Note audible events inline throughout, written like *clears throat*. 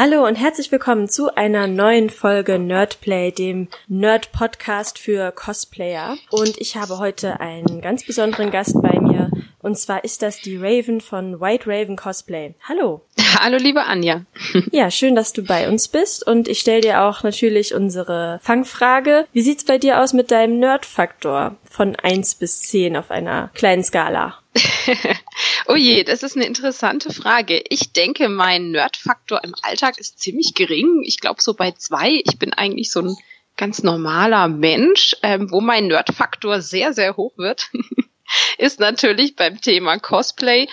Hallo und herzlich willkommen zu einer neuen Folge Nerdplay, dem Nerd-Podcast für Cosplayer. Und ich habe heute einen ganz besonderen Gast bei mir. Und zwar ist das die Raven von White Raven Cosplay. Hallo. *laughs* Hallo, liebe Anja. *laughs* Ja, schön, dass du bei uns bist. Und ich stelle dir auch natürlich unsere Fangfrage. Wie sieht's bei dir aus mit deinem Nerd-Faktor von eins bis zehn auf einer kleinen Skala? *laughs* oh je, das ist eine interessante Frage. Ich denke, mein Nerdfaktor im Alltag ist ziemlich gering. Ich glaube so bei zwei. Ich bin eigentlich so ein ganz normaler Mensch, ähm, wo mein Nerdfaktor sehr, sehr hoch wird. Ist natürlich beim Thema Cosplay.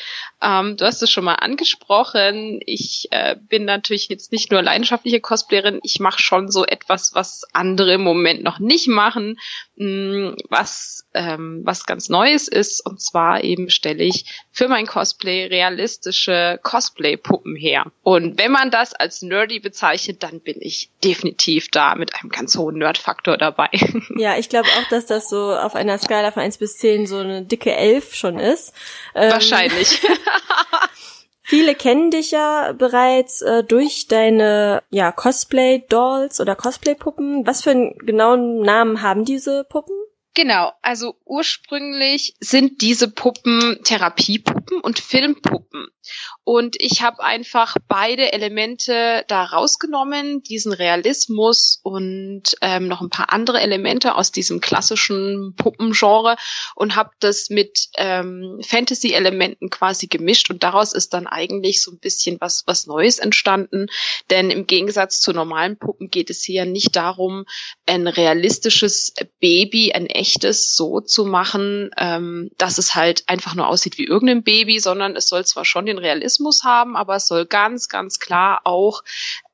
Ähm, du hast es schon mal angesprochen. Ich äh, bin natürlich jetzt nicht nur leidenschaftliche Cosplayerin, ich mache schon so etwas, was andere im Moment noch nicht machen, mh, mm, was, ähm, was ganz Neues ist. Und zwar eben stelle ich für mein Cosplay realistische Cosplay-Puppen her. Und wenn man das als nerdy bezeichnet, dann bin ich definitiv da mit einem ganz hohen Nerd-Faktor dabei. *laughs* Ja, ich glaube auch, dass das so auf einer Skala von 1 bis 10 so eine dicke 11 schon ist. Ähm, Wahrscheinlich. *laughs* *laughs* Viele kennen dich ja bereits äh, durch deine ja, Cosplay-Dolls oder Cosplay-Puppen. Was für einen genauen Namen haben diese Puppen? Genau, also ursprünglich sind diese Puppen Therapiepuppen und Filmpuppen. Und ich habe einfach beide Elemente da rausgenommen, diesen Realismus und ähm, noch ein paar andere Elemente aus diesem klassischen Puppengenre und habe das mit ähm, Fantasy-Elementen quasi gemischt und daraus ist dann eigentlich so ein bisschen was, was Neues entstanden. Denn im Gegensatz zu normalen Puppen geht es hier nicht darum, ein realistisches Baby, ein echtes so zu machen, ähm, dass es halt einfach nur aussieht wie irgendein Baby, sondern es soll zwar schon den Realismus haben, aber es soll ganz, ganz klar auch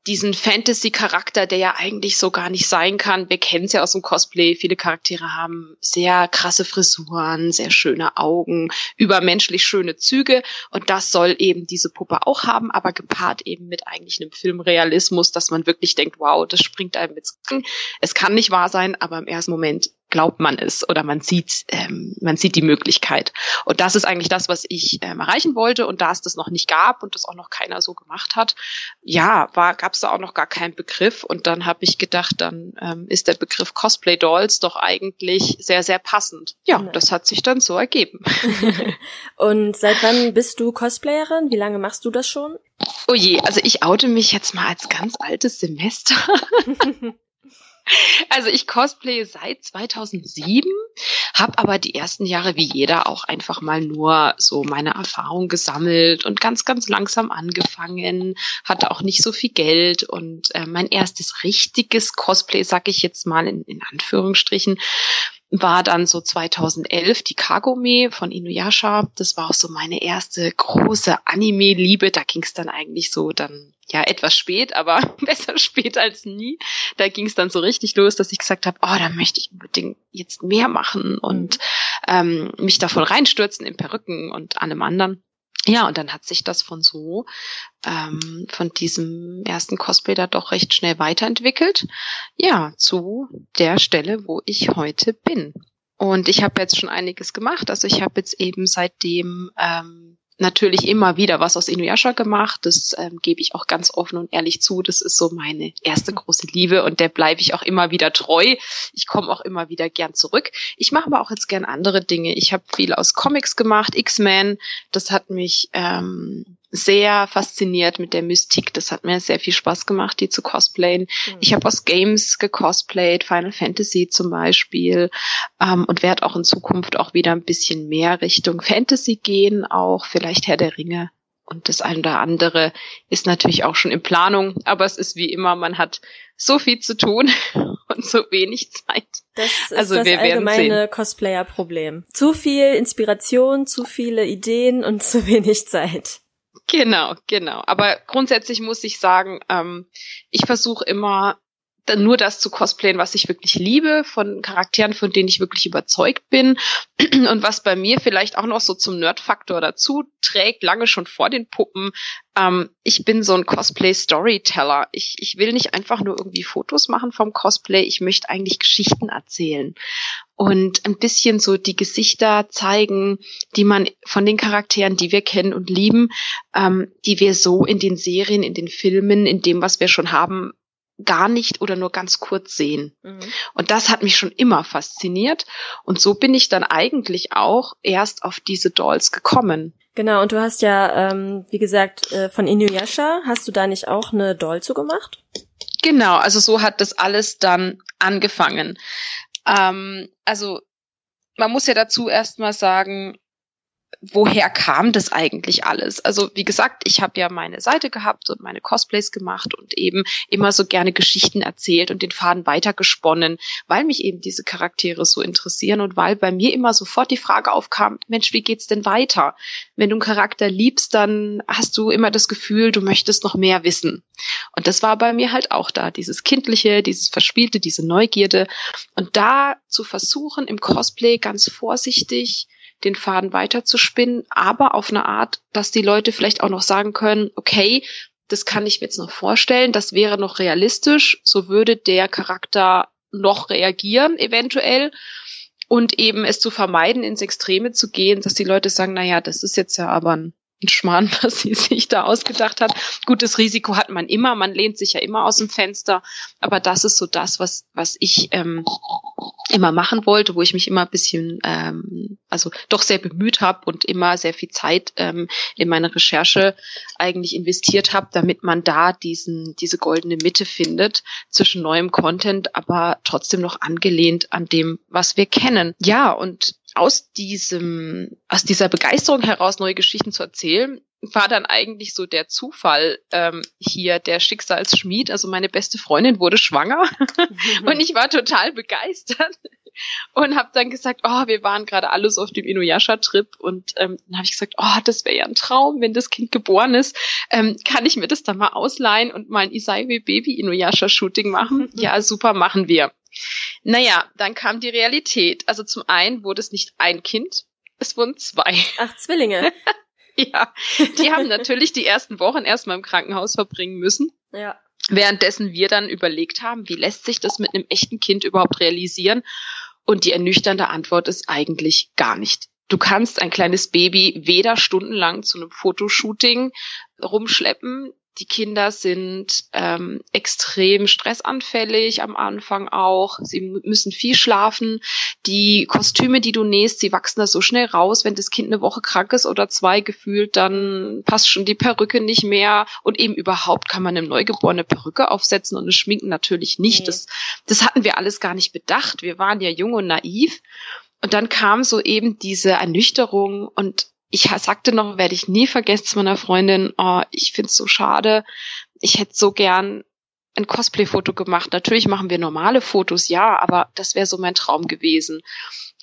diesen Fantasy-Charakter, der ja eigentlich so gar nicht sein kann. Wir kennen es ja aus dem Cosplay. Viele Charaktere haben sehr krasse Frisuren, sehr schöne Augen, übermenschlich schöne Züge. Und das soll eben diese Puppe auch haben, aber gepaart eben mit eigentlich einem Filmrealismus, dass man wirklich denkt, wow, das springt einem mit. Es kann nicht wahr sein, aber im ersten Moment glaubt man es oder man sieht, ähm, man sieht die Möglichkeit. Und das ist eigentlich das, was ich ähm, erreichen wollte. Und da es das noch nicht gab und das auch noch keiner so gemacht hat, ja, war gab es da auch noch gar keinen Begriff. Und dann habe ich gedacht, dann ähm, ist der Begriff Cosplay Dolls doch eigentlich sehr, sehr passend. Ja, das hat sich dann so ergeben. *laughs* und seit wann bist du Cosplayerin? Wie lange machst du das schon? Oh je, also ich oute mich jetzt mal als ganz altes Semester. *laughs* Also ich cosplaye seit 2007, habe aber die ersten Jahre wie jeder auch einfach mal nur so meine Erfahrung gesammelt und ganz, ganz langsam angefangen, hatte auch nicht so viel Geld und äh, mein erstes richtiges Cosplay, sag ich jetzt mal in, in Anführungsstrichen, war dann so 2011 die Kagome von Inuyasha. Das war auch so meine erste große Anime-Liebe. Da ging es dann eigentlich so dann ja etwas spät, aber *laughs* besser spät als nie. Da ging es dann so richtig los, dass ich gesagt habe, oh, da möchte ich unbedingt jetzt mehr machen und ähm, mich da voll reinstürzen in Perücken und allem anderen. Ja, und dann hat sich das von so, ähm, von diesem ersten Cosplay da doch recht schnell weiterentwickelt. Ja, zu der Stelle, wo ich heute bin. Und ich habe jetzt schon einiges gemacht. Also ich habe jetzt eben seitdem ähm, natürlich immer wieder was aus Inuyasha gemacht. Das ähm, gebe ich auch ganz offen und ehrlich zu. Das ist so meine erste große Liebe und der bleibe ich auch immer wieder treu. Ich komme auch immer wieder gern zurück. Ich mache aber auch jetzt gern andere Dinge. Ich habe viel aus Comics gemacht, X-Men. Das hat mich ähm, sehr fasziniert mit der Mystik. Das hat mir sehr viel Spaß gemacht, die zu cosplayen. Mhm. Ich habe aus Games gecosplayt, Final Fantasy zum Beispiel, ähm, und werde auch in Zukunft auch wieder ein bisschen mehr Richtung Fantasy gehen, auch vielleicht Herr der Ringe. Und das eine oder andere ist natürlich auch schon in Planung, aber es ist wie immer, man hat so viel zu tun *laughs* und so wenig Zeit. Das ist also das allgemeine Cosplayer-Problem. Zu viel Inspiration, zu viele Ideen und *laughs* zu wenig Zeit. Genau, genau. Aber grundsätzlich muss ich sagen, ähm, ich versuche immer nur das zu cosplayen, was ich wirklich liebe, von Charakteren, von denen ich wirklich überzeugt bin *clears throat* und was bei mir vielleicht auch noch so zum Nerd-Faktor dazu trägt, lange schon vor den Puppen. Ähm, ich bin so ein Cosplay-Storyteller. Ich, ich will nicht einfach nur irgendwie Fotos machen vom Cosplay, ich möchte eigentlich Geschichten erzählen. Und ein bisschen so die Gesichter zeigen, die man von den Charakteren, die wir kennen und lieben, ähm, die wir so in den Serien, in den Filmen, in dem, was wir schon haben, gar nicht oder nur ganz kurz sehen. Mhm. Und das hat mich schon immer fasziniert. Und so bin ich dann eigentlich auch erst auf diese Dolls gekommen. Genau, und du hast ja, ähm, wie gesagt, äh, von Inuyasha, hast du da nicht auch eine Doll zugemacht? Genau, also so hat das alles dann angefangen. Ähm, also man muss ja dazu erstmal sagen, woher kam das eigentlich alles? Also wie gesagt, ich habe ja meine Seite gehabt und meine Cosplays gemacht und eben immer so gerne Geschichten erzählt und den Faden weitergesponnen, weil mich eben diese Charaktere so interessieren und weil bei mir immer sofort die Frage aufkam, Mensch, wie geht's denn weiter? Wenn du einen Charakter liebst, dann hast du immer das Gefühl, du möchtest noch mehr wissen. Und das war bei mir halt auch da, dieses kindliche, dieses verspielte, diese Neugierde und da zu versuchen im Cosplay ganz vorsichtig den Faden weiterzuspinnen, aber auf eine Art, dass die Leute vielleicht auch noch sagen können, okay, das kann ich mir jetzt noch vorstellen, das wäre noch realistisch, so würde der Charakter noch reagieren, eventuell. Und eben es zu vermeiden, ins Extreme zu gehen, dass die Leute sagen, na ja, das ist jetzt ja aber ein ein Schmarrn, *laughs* was sie sich da ausgedacht hat. Gutes Risiko hat man immer, man lehnt sich ja immer aus dem Fenster, aber das ist so das, was, was ich ähm, immer machen wollte, wo ich mich immer ein bisschen, ähm, also doch sehr bemüht habe und immer sehr viel Zeit ähm, in meine Recherche eigentlich investiert habe, damit man da diesen, diese goldene Mitte findet zwischen neuem Content, aber trotzdem noch angelehnt an dem, was wir kennen. Ja, und aus diesem, aus dieser Begeisterung heraus neue Geschichten zu erzählen, war dann eigentlich so der Zufall ähm, hier der Schicksalsschmied. Also meine beste Freundin wurde schwanger mhm. *laughs* und ich war total begeistert und habe dann gesagt, oh, wir waren gerade alles auf dem Inuyasha-Trip und ähm, dann habe ich gesagt, oh, das wäre ja ein Traum, wenn das Kind geboren ist, ähm, kann ich mir das dann mal ausleihen und mal ein Isaiwe Baby Inuyasha-Shooting machen? *laughs* ja, super, machen wir. Naja, dann kam die Realität. Also zum einen wurde es nicht ein Kind, es wurden zwei. Ach, Zwillinge. *laughs* ja, die haben natürlich die ersten Wochen erstmal im Krankenhaus verbringen müssen. Ja. Währenddessen wir dann überlegt haben, wie lässt sich das mit einem echten Kind überhaupt realisieren? Und die ernüchternde Antwort ist eigentlich gar nicht. Du kannst ein kleines Baby weder stundenlang zu einem Fotoshooting rumschleppen, die Kinder sind ähm, extrem stressanfällig am Anfang auch. Sie müssen viel schlafen. Die Kostüme, die du nähst, sie wachsen da so schnell raus. Wenn das Kind eine Woche krank ist oder zwei gefühlt, dann passt schon die Perücke nicht mehr. Und eben überhaupt kann man einem Neugeborene Perücke aufsetzen und das Schminken natürlich nicht. Nee. Das, das hatten wir alles gar nicht bedacht. Wir waren ja jung und naiv. Und dann kam so eben diese Ernüchterung und ich sagte noch, werde ich nie vergessen zu meiner Freundin, oh, ich find's so schade. Ich hätte so gern ein Cosplay-Foto gemacht. Natürlich machen wir normale Fotos, ja, aber das wäre so mein Traum gewesen.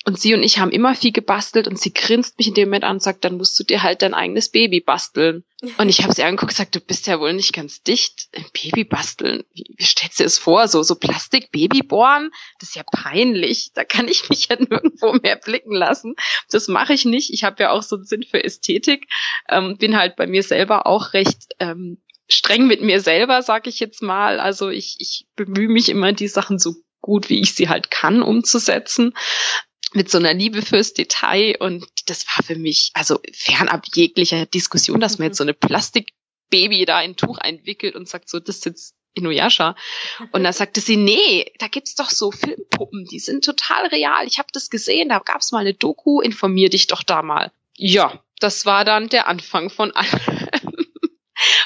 Und sie und ich haben immer viel gebastelt und sie grinst mich in dem Moment an und sagt, dann musst du dir halt dein eigenes Baby basteln. Und ich habe sie angeguckt und gesagt, du bist ja wohl nicht ganz dicht. Ein Baby basteln, wie, wie stellst du es vor? So, so Plastik-Baby bohren? Das ist ja peinlich. Da kann ich mich ja *laughs* nirgendwo mehr blicken lassen. Das mache ich nicht. Ich habe ja auch so einen Sinn für Ästhetik. Ähm, bin halt bei mir selber auch recht ähm, streng mit mir selber, sag ich jetzt mal. Also ich, ich bemühe mich immer, die Sachen so gut wie ich sie halt kann umzusetzen mit so einer Liebe fürs Detail und das war für mich also fernab jeglicher Diskussion, dass man jetzt so eine *laughs* Plastikbaby da in ein Tuch einwickelt und sagt so, das ist jetzt Inuyasha. Und dann sagte sie, nee, da gibt's doch so Filmpuppen, die sind total real. Ich habe das gesehen, da gab's mal eine Doku, informier dich doch da mal. Ja, das war dann der Anfang von allem.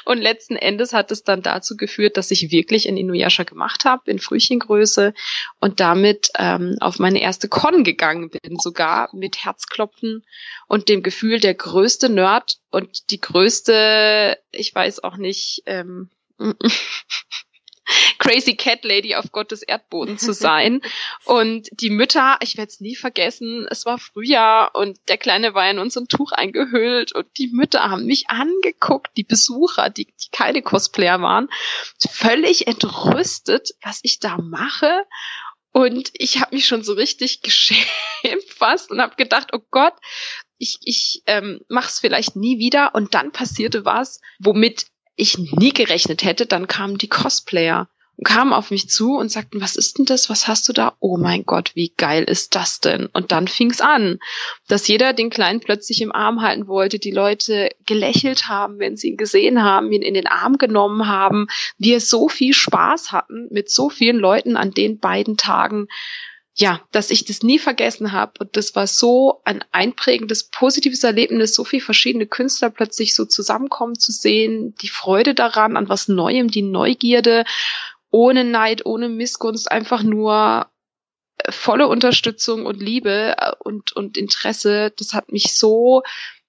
Und letzten Endes hat es dann dazu geführt, dass ich wirklich ein Inuyasha gemacht habe in Frühchengröße und damit ähm, auf meine erste Con gegangen bin, sogar mit Herzklopfen und dem Gefühl, der größte Nerd und die größte, ich weiß auch nicht, ähm, *laughs* *laughs* Crazy Cat Lady auf Gottes Erdboden zu sein. und die Mütter, ich werde es nie vergessen, es war Frühjahr und der Kleine war in unserem Tuch eingehüllt und die Mütter haben mich angeguckt, die Besucher, die, die keine Cosplayer waren, völlig entrüstet, was ich da mache. Und ich habe mich schon so richtig *laughs* geschämt fast und habe gedacht, oh Gott, ich, ich ähm, mach's vielleicht nie wieder. Und dann passierte was, womit ich nie gerechnet hätte. Dann kamen die Cosplayer kamen auf mich zu und sagten, was ist denn das? Was hast du da? Oh mein Gott, wie geil ist das denn? Und dann fing's an, dass jeder den Kleinen plötzlich im Arm halten wollte, die Leute gelächelt haben, wenn sie ihn gesehen haben, ihn in den Arm genommen haben, wir so viel Spaß hatten mit so vielen Leuten an den beiden Tagen ja, dass ich das nie vergessen habe. Und das war so ein einprägendes, positives Erlebnis, so viele verschiedene Künstler plötzlich so zusammenkommen zu sehen, die Freude daran, an was Neuem, die Neugierde, ohne Neid, ohne Missgunst, einfach nur äh, volle Unterstützung und Liebe äh, und, und Interesse. Das hat mich so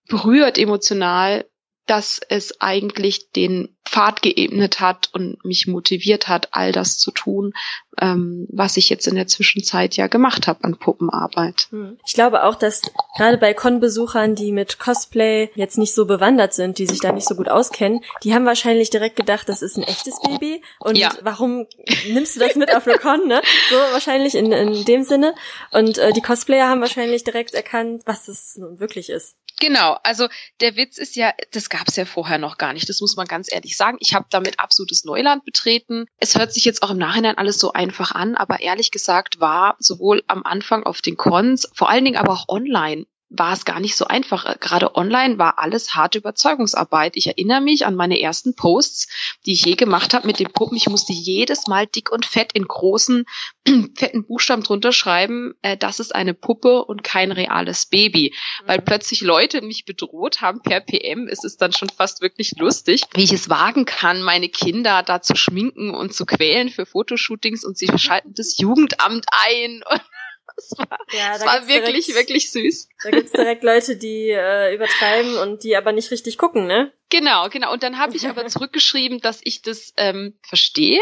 berührt emotional, dass es eigentlich den Pfad geebnet hat und mich motiviert hat, all das zu tun, ähm, was ich jetzt in der Zwischenzeit ja gemacht habe an Puppenarbeit. Hm. Ich glaube auch, dass gerade bei Con-Besuchern, die mit Cosplay jetzt nicht so bewandert sind, die sich da nicht so gut auskennen, die haben wahrscheinlich direkt gedacht, das ist ein echtes Baby und ja. warum nimmst du das mit auf eine Con, ne? So wahrscheinlich in, in dem Sinne. Und äh, die Cosplayer haben wahrscheinlich direkt erkannt, was es nun wirklich ist. Genau, also der Witz ist ja, das gab es ja vorher noch gar nicht. Das muss man ganz ehrlich sagen. Ich habe damit absolutes Neuland betreten. Es hört sich jetzt auch im Nachhinein alles so einfach an, aber ehrlich gesagt war sowohl am Anfang auf den Cons, vor allen Dingen aber auch online, war es gar nicht so einfach. Gerade online war alles harte Überzeugungsarbeit. Ich erinnere mich an meine ersten Posts, die ich je gemacht habe mit den Puppen. Ich musste jedes Mal dick und fett in großen, *clears throat* fetten Buchstaben drunter schreiben, äh, das ist eine Puppe und kein reales Baby. Weil plötzlich Leute mich bedroht haben per PM. Es ist dann schon fast wirklich lustig, wie ich es wagen kann, meine Kinder da zu schminken und zu quälen für Fotoshootings und sie schalten das Jugendamt ein. *laughs* Das war, ja, das war wirklich, direkt, wirklich süß. Da gibt's direkt Leute, die äh, übertreiben und die aber nicht richtig gucken, ne? Genau, genau. Und dann habe ich aber *laughs* zurückgeschrieben, dass ich das ähm, verstehe.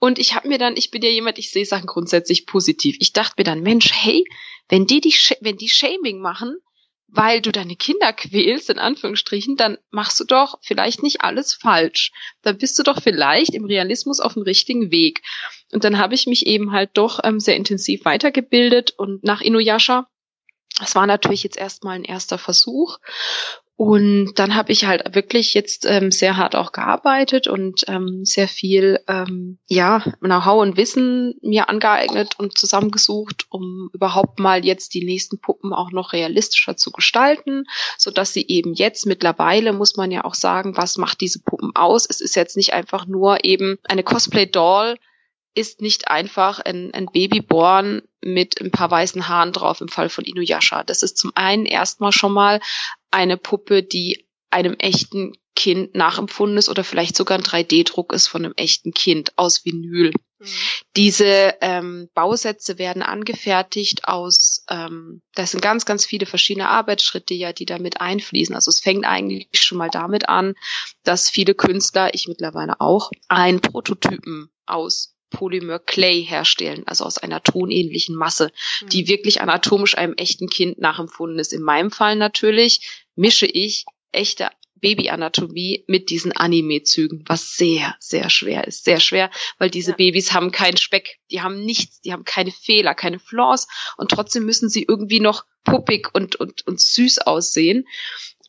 Und ich habe mir dann, ich bin ja jemand, ich sehe Sachen grundsätzlich positiv. Ich dachte mir dann, Mensch, hey, wenn die, die wenn die Shaming machen, weil du deine Kinder quälst, in Anführungsstrichen, dann machst du doch vielleicht nicht alles falsch. Dann bist du doch vielleicht im Realismus auf dem richtigen Weg. Und dann habe ich mich eben halt doch ähm, sehr intensiv weitergebildet und nach Inuyasha das war natürlich jetzt erstmal ein erster Versuch. Und dann habe ich halt wirklich jetzt ähm, sehr hart auch gearbeitet und ähm, sehr viel ähm, ja Know-how und Wissen mir angeeignet und zusammengesucht, um überhaupt mal jetzt die nächsten Puppen auch noch realistischer zu gestalten, so dass sie eben jetzt mittlerweile muss man ja auch sagen, was macht diese Puppen aus? Es ist jetzt nicht einfach nur eben eine Cosplay-Doll, ist nicht einfach ein, ein Babyborn mit ein paar weißen Haaren drauf im Fall von Inuyasha. Das ist zum einen erstmal schon mal eine Puppe, die einem echten Kind nachempfunden ist oder vielleicht sogar ein 3D-Druck ist von einem echten Kind aus Vinyl. Mhm. Diese ähm, Bausätze werden angefertigt aus, ähm, das sind ganz, ganz viele verschiedene Arbeitsschritte ja, die damit einfließen. Also es fängt eigentlich schon mal damit an, dass viele Künstler, ich mittlerweile auch, einen Prototypen aus Polymer Clay herstellen, also aus einer tonähnlichen Masse, mhm. die wirklich anatomisch einem echten Kind nachempfunden ist. In meinem Fall natürlich mische ich echte Babyanatomie mit diesen Anime-Zügen, was sehr, sehr schwer ist. Sehr schwer, weil diese ja. Babys haben keinen Speck, die haben nichts, die haben keine Fehler, keine Flaws und trotzdem müssen sie irgendwie noch puppig und, und, und süß aussehen.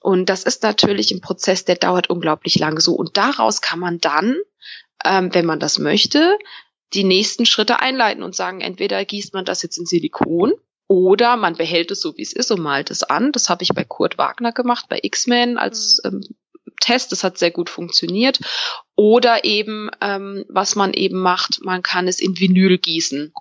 Und das ist natürlich ein Prozess, der dauert unglaublich lang so. Und daraus kann man dann, ähm, wenn man das möchte, die nächsten Schritte einleiten und sagen, entweder gießt man das jetzt in Silikon oder man behält es so, wie es ist und malt es an. Das habe ich bei Kurt Wagner gemacht, bei X-Men als mhm. ähm, Test. Das hat sehr gut funktioniert. Oder eben, ähm, was man eben macht, man kann es in Vinyl gießen.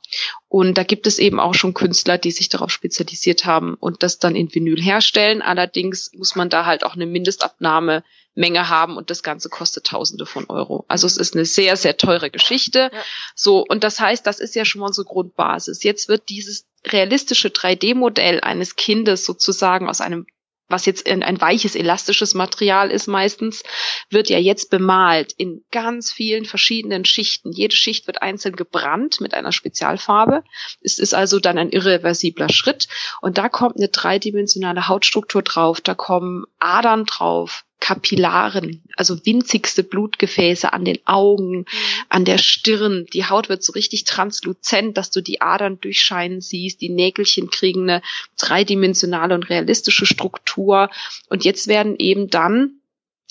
Und da gibt es eben auch schon Künstler, die sich darauf spezialisiert haben und das dann in Vinyl herstellen. Allerdings muss man da halt auch eine Mindestabnahme Menge haben und das Ganze kostet Tausende von Euro. Also es ist eine sehr, sehr teure Geschichte. Ja. So, und das heißt, das ist ja schon mal unsere Grundbasis. Jetzt wird dieses realistische 3D-Modell eines Kindes sozusagen aus einem was jetzt ein weiches, elastisches Material ist meistens, wird ja jetzt bemalt in ganz vielen verschiedenen Schichten. Jede Schicht wird einzeln gebrannt mit einer Spezialfarbe. Es ist also dann ein irreversibler Schritt. Und da kommt eine dreidimensionale Hautstruktur drauf, da kommen Adern drauf, Kapillaren, also winzigste Blutgefäße an den Augen, mhm. an der Stirn. Die Haut wird so richtig transluzent, dass du die Adern durchscheinen siehst. Die Nägelchen kriegen eine dreidimensionale und realistische Struktur. Und jetzt werden eben dann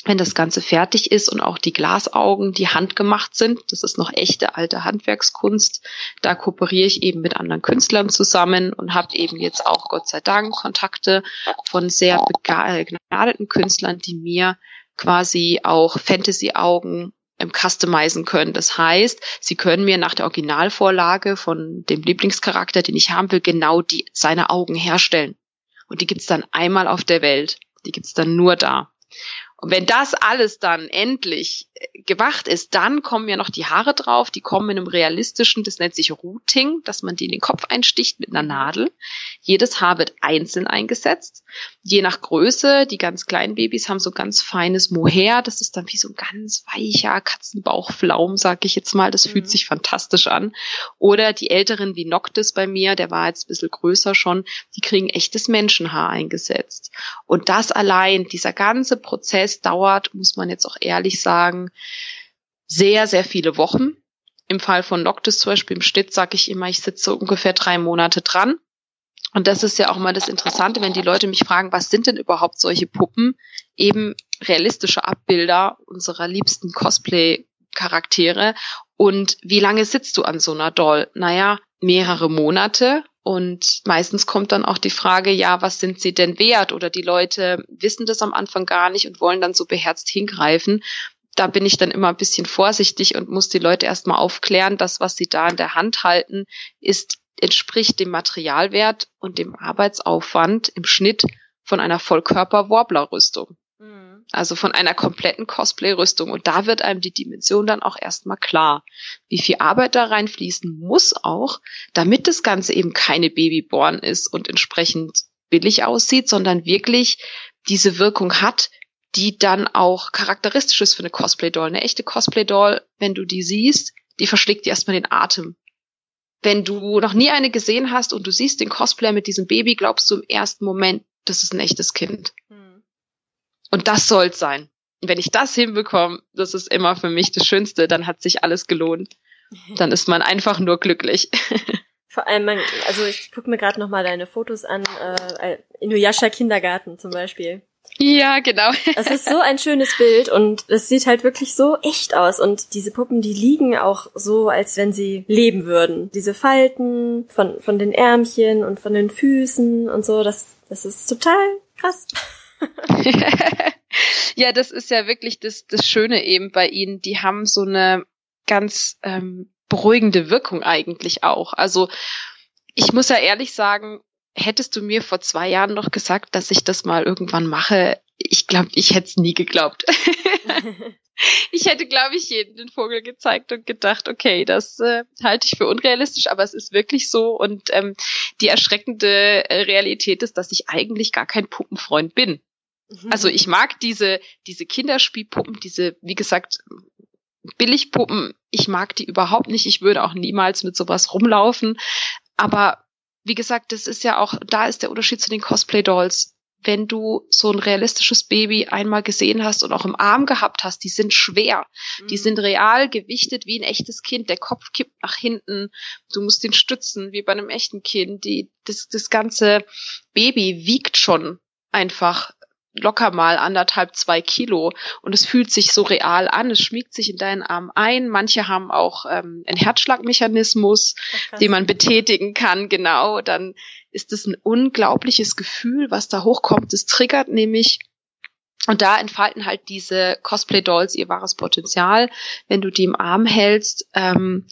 wenn das Ganze fertig ist und auch die Glasaugen, die handgemacht sind, das ist noch echte alte Handwerkskunst, da kooperiere ich eben mit anderen Künstlern zusammen und habe eben jetzt auch Gott sei Dank Kontakte von sehr begnadeten Künstlern, die mir quasi auch Fantasy-Augen ähm, customizen können. Das heißt, sie können mir nach der Originalvorlage von dem Lieblingscharakter, den ich haben will, genau die seine Augen herstellen. Und die gibt's dann einmal auf der Welt. Die gibt's dann nur da. Und wenn das alles dann endlich äh, gemacht ist, dann kommen ja noch die Haare drauf, die kommen in einem realistischen, das nennt sich Routing, dass man die in den Kopf einsticht mit einer Nadel. Jedes Haar wird einzeln eingesetzt. Je nach Größe, die ganz kleinen Babys haben so ganz feines Mohair, das ist dann wie so ein ganz weicher Katzenbauchflaum, sag ich jetzt mal, das mhm. fühlt sich fantastisch an. Oder die älteren wie Noctis bei mir, der war jetzt ein bisschen größer schon, die kriegen echtes Menschenhaar eingesetzt. Und das allein, dieser ganze Prozess, Prozess dauert, muss man jetzt auch ehrlich sagen, sehr, sehr viele Wochen. Im Fall von Noctis zum Beispiel im Schnitt sage ich immer, ich sitze ungefähr drei Monate dran. Und das ist ja auch mal das Interessante, wenn die Leute mich fragen, was sind denn überhaupt solche Puppen? Eben realistische Abbilder unserer liebsten Cosplay-Charaktere. Und wie lange sitzt du an so einer Doll? Naja, mehrere Monate und meistens kommt dann auch die Frage, ja, was sind sie denn wert? Oder die Leute wissen das am Anfang gar nicht und wollen dann so beherzt hingreifen. Da bin ich dann immer ein bisschen vorsichtig und muss die Leute erstmal aufklären, dass was sie da in der Hand halten, ist, entspricht dem Materialwert und dem Arbeitsaufwand im Schnitt von einer Vollkörper-Warbler-Rüstung. Also von einer kompletten Cosplay-Rüstung. Und da wird einem die Dimension dann auch erstmal klar. Wie viel Arbeit da reinfließen muss auch, damit das Ganze eben keine Babyborn ist und entsprechend billig aussieht, sondern wirklich diese Wirkung hat, die dann auch charakteristisch ist für eine Cosplay-Doll. Eine echte Cosplay-Doll, wenn du die siehst, die verschlägt dir erstmal den Atem. Wenn du noch nie eine gesehen hast und du siehst den Cosplayer mit diesem Baby, glaubst du im ersten Moment, das ist ein echtes Kind. Hm. Und das soll's sein. wenn ich das hinbekomme, das ist immer für mich das Schönste, dann hat sich alles gelohnt. Dann ist man einfach nur glücklich. *laughs* Vor allem, man, also ich gucke mir gerade noch mal deine Fotos an, äh, Inuyasha Kindergarten zum Beispiel. Ja, genau. Es ist so ein schönes Bild und es sieht halt wirklich so echt aus. Und diese Puppen, die liegen auch so, als wenn sie leben würden. Diese Falten von, von den Ärmchen und von den Füßen und so, das, das ist total krass. *laughs* ja, das ist ja wirklich das, das Schöne eben bei ihnen. Die haben so eine ganz ähm, beruhigende Wirkung eigentlich auch. Also ich muss ja ehrlich sagen, hättest du mir vor zwei Jahren noch gesagt, dass ich das mal irgendwann mache, ich glaube, ich hätte es nie geglaubt. *laughs* ich hätte, glaube ich, jeden den Vogel gezeigt und gedacht, okay, das äh, halte ich für unrealistisch, aber es ist wirklich so. Und ähm, die erschreckende Realität ist, dass ich eigentlich gar kein Puppenfreund bin. Mhm. Also ich mag diese, diese Kinderspielpuppen, diese, wie gesagt, Billigpuppen, ich mag die überhaupt nicht. Ich würde auch niemals mit sowas rumlaufen. Aber wie gesagt, das ist ja auch, da ist der Unterschied zu den Cosplay-Dolls. Wenn du so ein realistisches Baby einmal gesehen hast und auch im Arm gehabt hast, die sind schwer. Mhm. Die sind real gewichtet wie ein echtes Kind. Der Kopf kippt nach hinten. Du musst den stützen wie bei einem echten Kind. Die, das, das ganze Baby wiegt schon einfach locker mal anderthalb, zwei Kilo und es fühlt sich so real an, es schmiegt sich in deinen Arm ein. Manche haben auch ähm, einen Herzschlagmechanismus, den man betätigen kann, genau. Dann ist es ein unglaubliches Gefühl, was da hochkommt. Es triggert nämlich und da entfalten halt diese Cosplay-Dolls ihr wahres Potenzial, wenn du die im Arm hältst. Ähm,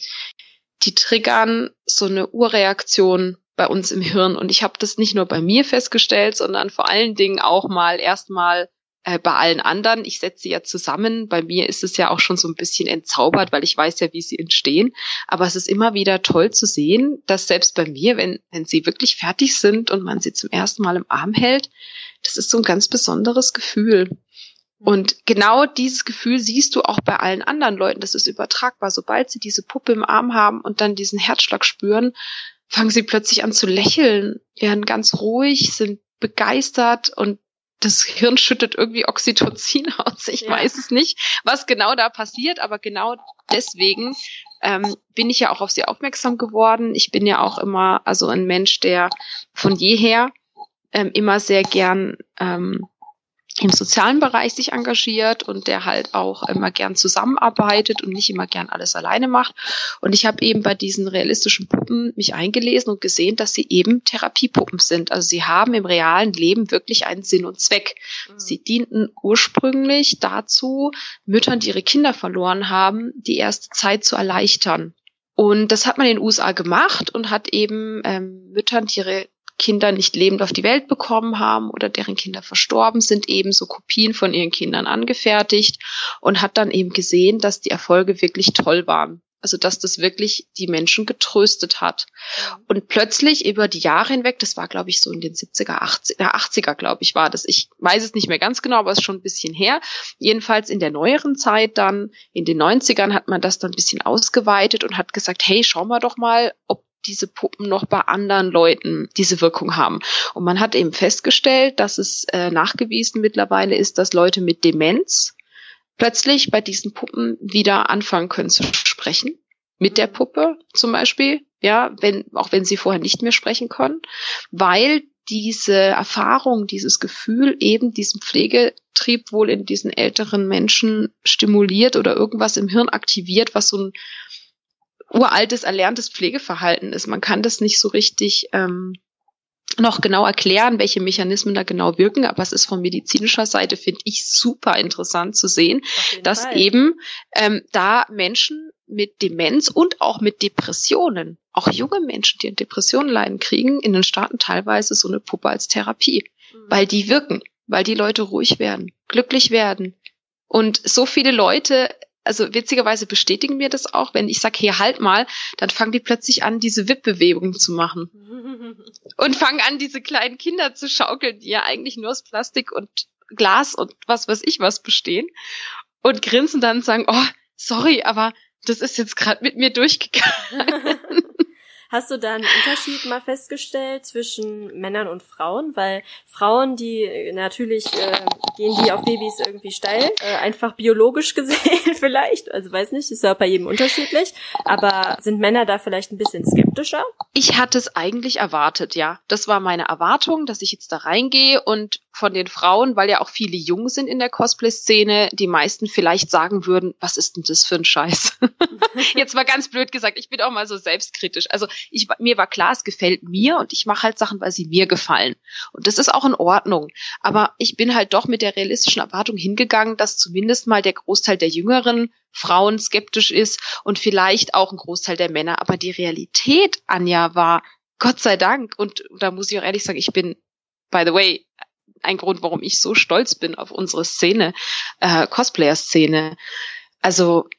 die triggern so eine Urreaktion bei uns im Hirn. Und ich habe das nicht nur bei mir festgestellt, sondern vor allen Dingen auch mal erstmal äh, bei allen anderen. Ich setze sie ja zusammen. Bei mir ist es ja auch schon so ein bisschen entzaubert, weil ich weiß ja, wie sie entstehen. Aber es ist immer wieder toll zu sehen, dass selbst bei mir, wenn, wenn sie wirklich fertig sind und man sie zum ersten Mal im Arm hält, das ist so ein ganz besonderes Gefühl. Und genau dieses Gefühl siehst du auch bei allen anderen Leuten. Das ist übertragbar. Sobald sie diese Puppe im Arm haben und dann diesen Herzschlag spüren, fangen sie plötzlich an zu lächeln, werden ganz ruhig, sind begeistert und das Hirn schüttet irgendwie Oxytocin *laughs* aus. Ich ja. weiß es nicht, was genau da passiert, aber genau deswegen ähm, bin ich ja auch auf sie aufmerksam geworden. Ich bin ja auch immer, also ein Mensch, der von jeher ähm, immer sehr gern ähm, im sozialen Bereich sich engagiert und der halt auch immer gern zusammenarbeitet und nicht immer gern alles alleine macht. Und ich habe eben bei diesen realistischen Puppen mich eingelesen und gesehen, dass sie eben Therapiepuppen sind. Also sie haben im realen Leben wirklich einen Sinn und Zweck. Mhm. Sie dienten ursprünglich dazu, Müttern, die ihre Kinder verloren haben, die erste Zeit zu erleichtern. Und das hat man in den USA gemacht und hat eben ähm, Müttern, die ihre Kinder nicht lebend auf die Welt bekommen haben oder deren Kinder verstorben sind, ebenso Kopien von ihren Kindern angefertigt und hat dann eben gesehen, dass die Erfolge wirklich toll waren. Also dass das wirklich die Menschen getröstet hat. Und plötzlich über die Jahre hinweg, das war glaube ich so in den 70er, 80er, 80er glaube ich war das. Ich weiß es nicht mehr ganz genau, aber es ist schon ein bisschen her. Jedenfalls in der neueren Zeit dann, in den 90ern hat man das dann ein bisschen ausgeweitet und hat gesagt, hey, schau mal doch mal, ob diese Puppen noch bei anderen Leuten diese Wirkung haben. Und man hat eben festgestellt, dass es äh, nachgewiesen mittlerweile ist, dass Leute mit Demenz plötzlich bei diesen Puppen wieder anfangen können zu sprechen. Mit der Puppe zum Beispiel, ja, wenn, auch wenn sie vorher nicht mehr sprechen können, weil diese Erfahrung, dieses Gefühl eben diesen Pflegetrieb wohl in diesen älteren Menschen stimuliert oder irgendwas im Hirn aktiviert, was so ein uraltes, erlerntes Pflegeverhalten ist. Man kann das nicht so richtig ähm, noch genau erklären, welche Mechanismen da genau wirken, aber es ist von medizinischer Seite, finde ich, super interessant zu sehen, dass Fall. eben ähm, da Menschen mit Demenz und auch mit Depressionen, auch junge Menschen, die an Depressionen leiden, kriegen in den Staaten teilweise so eine Puppe als Therapie, mhm. weil die wirken, weil die Leute ruhig werden, glücklich werden. Und so viele Leute also witzigerweise bestätigen mir das auch, wenn ich sage, hey, halt mal, dann fangen die plötzlich an, diese Wippbewegungen zu machen. *laughs* und fangen an, diese kleinen Kinder zu schaukeln, die ja eigentlich nur aus Plastik und Glas und was weiß ich was bestehen. Und grinsen dann und sagen, oh, sorry, aber das ist jetzt gerade mit mir durchgegangen. *laughs* Hast du da einen Unterschied mal festgestellt zwischen Männern und Frauen? Weil Frauen, die natürlich äh, gehen die auf Babys irgendwie steil, äh, einfach biologisch *laughs* gesehen vielleicht. Also weiß nicht, ist ja bei jedem unterschiedlich. Aber sind Männer da vielleicht ein bisschen skeptischer? Ich hatte es eigentlich erwartet, ja. Das war meine Erwartung, dass ich jetzt da reingehe und von den Frauen, weil ja auch viele jung sind in der Cosplay-Szene, die meisten vielleicht sagen würden, was ist denn das für ein Scheiß? *laughs* Jetzt mal ganz blöd gesagt, ich bin auch mal so selbstkritisch. Also ich, mir war klar, es gefällt mir und ich mache halt Sachen, weil sie mir gefallen. Und das ist auch in Ordnung. Aber ich bin halt doch mit der realistischen Erwartung hingegangen, dass zumindest mal der Großteil der jüngeren Frauen skeptisch ist und vielleicht auch ein Großteil der Männer. Aber die Realität, Anja, war Gott sei Dank, und da muss ich auch ehrlich sagen, ich bin, by the way, ein Grund, warum ich so stolz bin auf unsere Szene, äh, Cosplayer-Szene. Also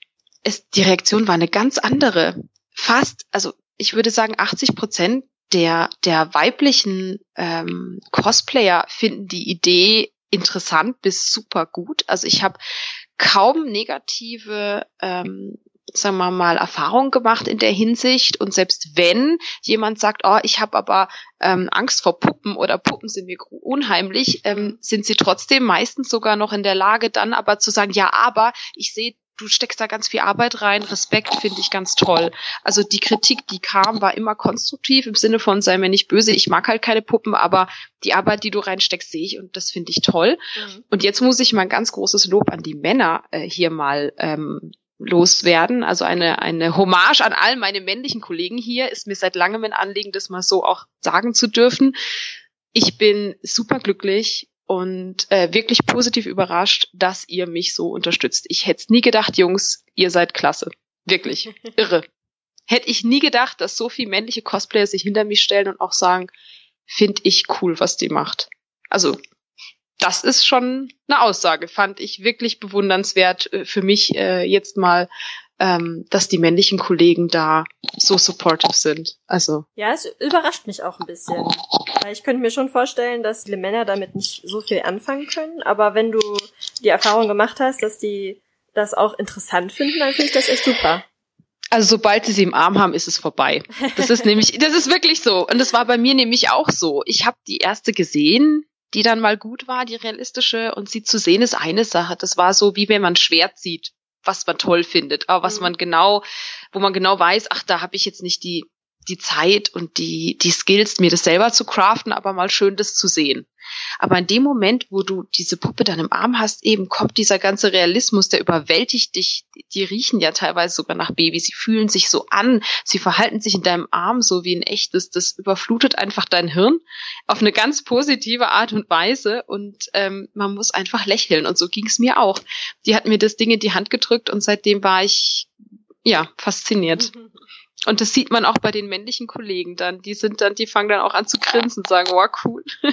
es, die Reaktion war eine ganz andere. Fast, also ich würde sagen, 80 Prozent der, der weiblichen ähm, Cosplayer finden die Idee interessant bis super gut. Also ich habe kaum negative ähm, sagen wir mal, Erfahrung gemacht in der Hinsicht. Und selbst wenn jemand sagt, oh, ich habe aber ähm, Angst vor Puppen oder Puppen sind mir unheimlich, ähm, sind sie trotzdem meistens sogar noch in der Lage, dann aber zu sagen, ja, aber ich sehe du steckst da ganz viel Arbeit rein, Respekt finde ich ganz toll. Also die Kritik, die kam, war immer konstruktiv im Sinne von, sei mir nicht böse, ich mag halt keine Puppen, aber die Arbeit, die du reinsteckst, sehe ich und das finde ich toll. Mhm. Und jetzt muss ich mal ein ganz großes Lob an die Männer äh, hier mal ähm, loswerden. Also eine, eine Hommage an all meine männlichen Kollegen hier. Ist mir seit langem ein Anliegen, das mal so auch sagen zu dürfen. Ich bin super glücklich und äh, wirklich positiv überrascht, dass ihr mich so unterstützt. Ich hätte nie gedacht, Jungs, ihr seid klasse. Wirklich. *laughs* Irre. Hätte ich nie gedacht, dass so viele männliche Cosplayer sich hinter mich stellen und auch sagen, finde ich cool, was die macht. Also das ist schon eine Aussage, fand ich wirklich bewundernswert äh, für mich äh, jetzt mal, ähm, dass die männlichen Kollegen da so supportive sind. Also ja, es überrascht mich auch ein bisschen, weil ich könnte mir schon vorstellen, dass viele Männer damit nicht so viel anfangen können. Aber wenn du die Erfahrung gemacht hast, dass die das auch interessant finden, dann finde ich das echt super. Also sobald sie sie im Arm haben, ist es vorbei. Das ist *laughs* nämlich, das ist wirklich so. Und das war bei mir nämlich auch so. Ich habe die erste gesehen, die dann mal gut war, die realistische, und sie zu sehen ist eine Sache. Das war so, wie wenn man Schwert sieht, was man toll findet, aber was mhm. man genau, wo man genau weiß, ach, da habe ich jetzt nicht die die Zeit und die, die Skills, mir das selber zu craften, aber mal schön das zu sehen. Aber in dem Moment, wo du diese Puppe dann im Arm hast, eben kommt dieser ganze Realismus, der überwältigt dich. Die riechen ja teilweise sogar nach Baby. Sie fühlen sich so an. Sie verhalten sich in deinem Arm so wie ein echtes. Das überflutet einfach dein Hirn auf eine ganz positive Art und Weise. Und ähm, man muss einfach lächeln. Und so ging es mir auch. Die hat mir das Ding in die Hand gedrückt und seitdem war ich ja fasziniert. *laughs* Und das sieht man auch bei den männlichen Kollegen dann. Die sind dann, die fangen dann auch an zu grinsen und sagen, wow, cool. *laughs*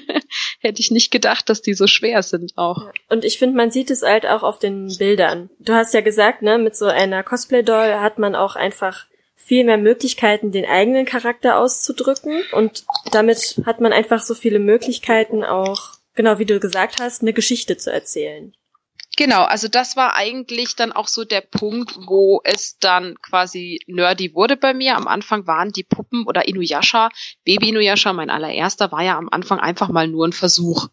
Hätte ich nicht gedacht, dass die so schwer sind auch. Und ich finde, man sieht es halt auch auf den Bildern. Du hast ja gesagt, ne, mit so einer Cosplay-Doll hat man auch einfach viel mehr Möglichkeiten, den eigenen Charakter auszudrücken. Und damit hat man einfach so viele Möglichkeiten auch, genau wie du gesagt hast, eine Geschichte zu erzählen. Genau, also das war eigentlich dann auch so der Punkt, wo es dann quasi nerdy wurde bei mir. Am Anfang waren die Puppen oder Inuyasha, Baby Inuyasha, mein allererster, war ja am Anfang einfach mal nur ein Versuch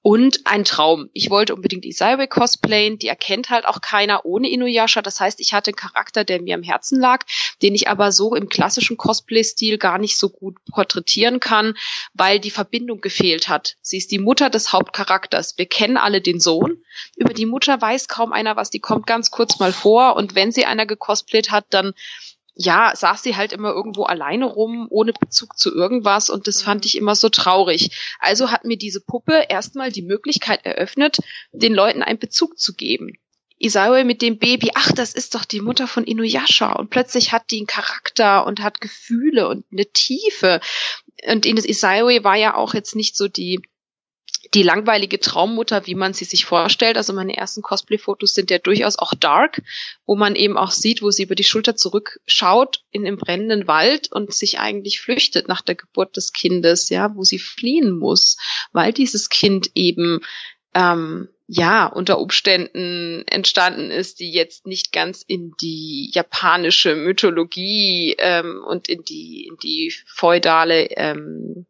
und ein Traum. Ich wollte unbedingt Isaiwe cosplayen, die erkennt halt auch keiner ohne Inuyasha. Das heißt, ich hatte einen Charakter, der mir am Herzen lag, den ich aber so im klassischen Cosplay-Stil gar nicht so gut porträtieren kann, weil die Verbindung gefehlt hat. Sie ist die Mutter des Hauptcharakters. Wir kennen alle den Sohn. Über die Mutter Mutter weiß kaum einer was, die kommt ganz kurz mal vor und wenn sie einer gecosplayt hat, dann ja, saß sie halt immer irgendwo alleine rum, ohne Bezug zu irgendwas und das fand mhm. ich immer so traurig. Also hat mir diese Puppe erstmal die Möglichkeit eröffnet, den Leuten einen Bezug zu geben. Isaue mit dem Baby, ach, das ist doch die Mutter von Inuyasha und plötzlich hat die einen Charakter und hat Gefühle und eine Tiefe. Und Isaue war ja auch jetzt nicht so die die langweilige Traummutter, wie man sie sich vorstellt. Also meine ersten Cosplay-Fotos sind ja durchaus auch dark, wo man eben auch sieht, wo sie über die Schulter zurückschaut in dem brennenden Wald und sich eigentlich flüchtet nach der Geburt des Kindes, ja, wo sie fliehen muss, weil dieses Kind eben ähm, ja, unter Umständen entstanden ist, die jetzt nicht ganz in die japanische Mythologie ähm, und in die, in die feudale ähm,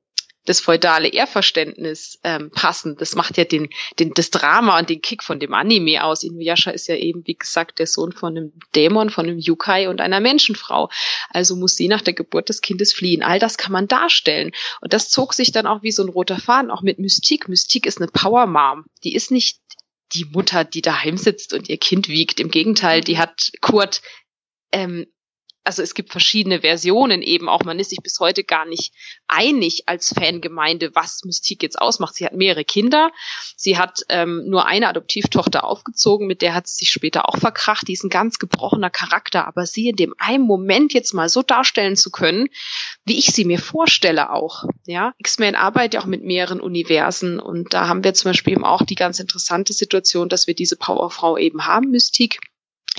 das feudale Ehrverständnis ähm, passen. Das macht ja den, den, das Drama und den Kick von dem Anime aus. Inuyasha ist ja eben, wie gesagt, der Sohn von einem Dämon, von einem Yukai und einer Menschenfrau. Also muss sie nach der Geburt des Kindes fliehen. All das kann man darstellen. Und das zog sich dann auch wie so ein roter Faden, auch mit Mystik. Mystik ist eine Power Mom. Die ist nicht die Mutter, die daheim sitzt und ihr Kind wiegt. Im Gegenteil, die hat Kurt ähm, also es gibt verschiedene Versionen eben auch. Man ist sich bis heute gar nicht einig als Fangemeinde, was Mystique jetzt ausmacht. Sie hat mehrere Kinder. Sie hat ähm, nur eine Adoptivtochter aufgezogen, mit der hat sie sich später auch verkracht. Die ist ein ganz gebrochener Charakter. Aber sie in dem einen Moment jetzt mal so darstellen zu können, wie ich sie mir vorstelle auch. Ja, X-Men arbeitet ja auch mit mehreren Universen und da haben wir zum Beispiel eben auch die ganz interessante Situation, dass wir diese Powerfrau eben haben, Mystique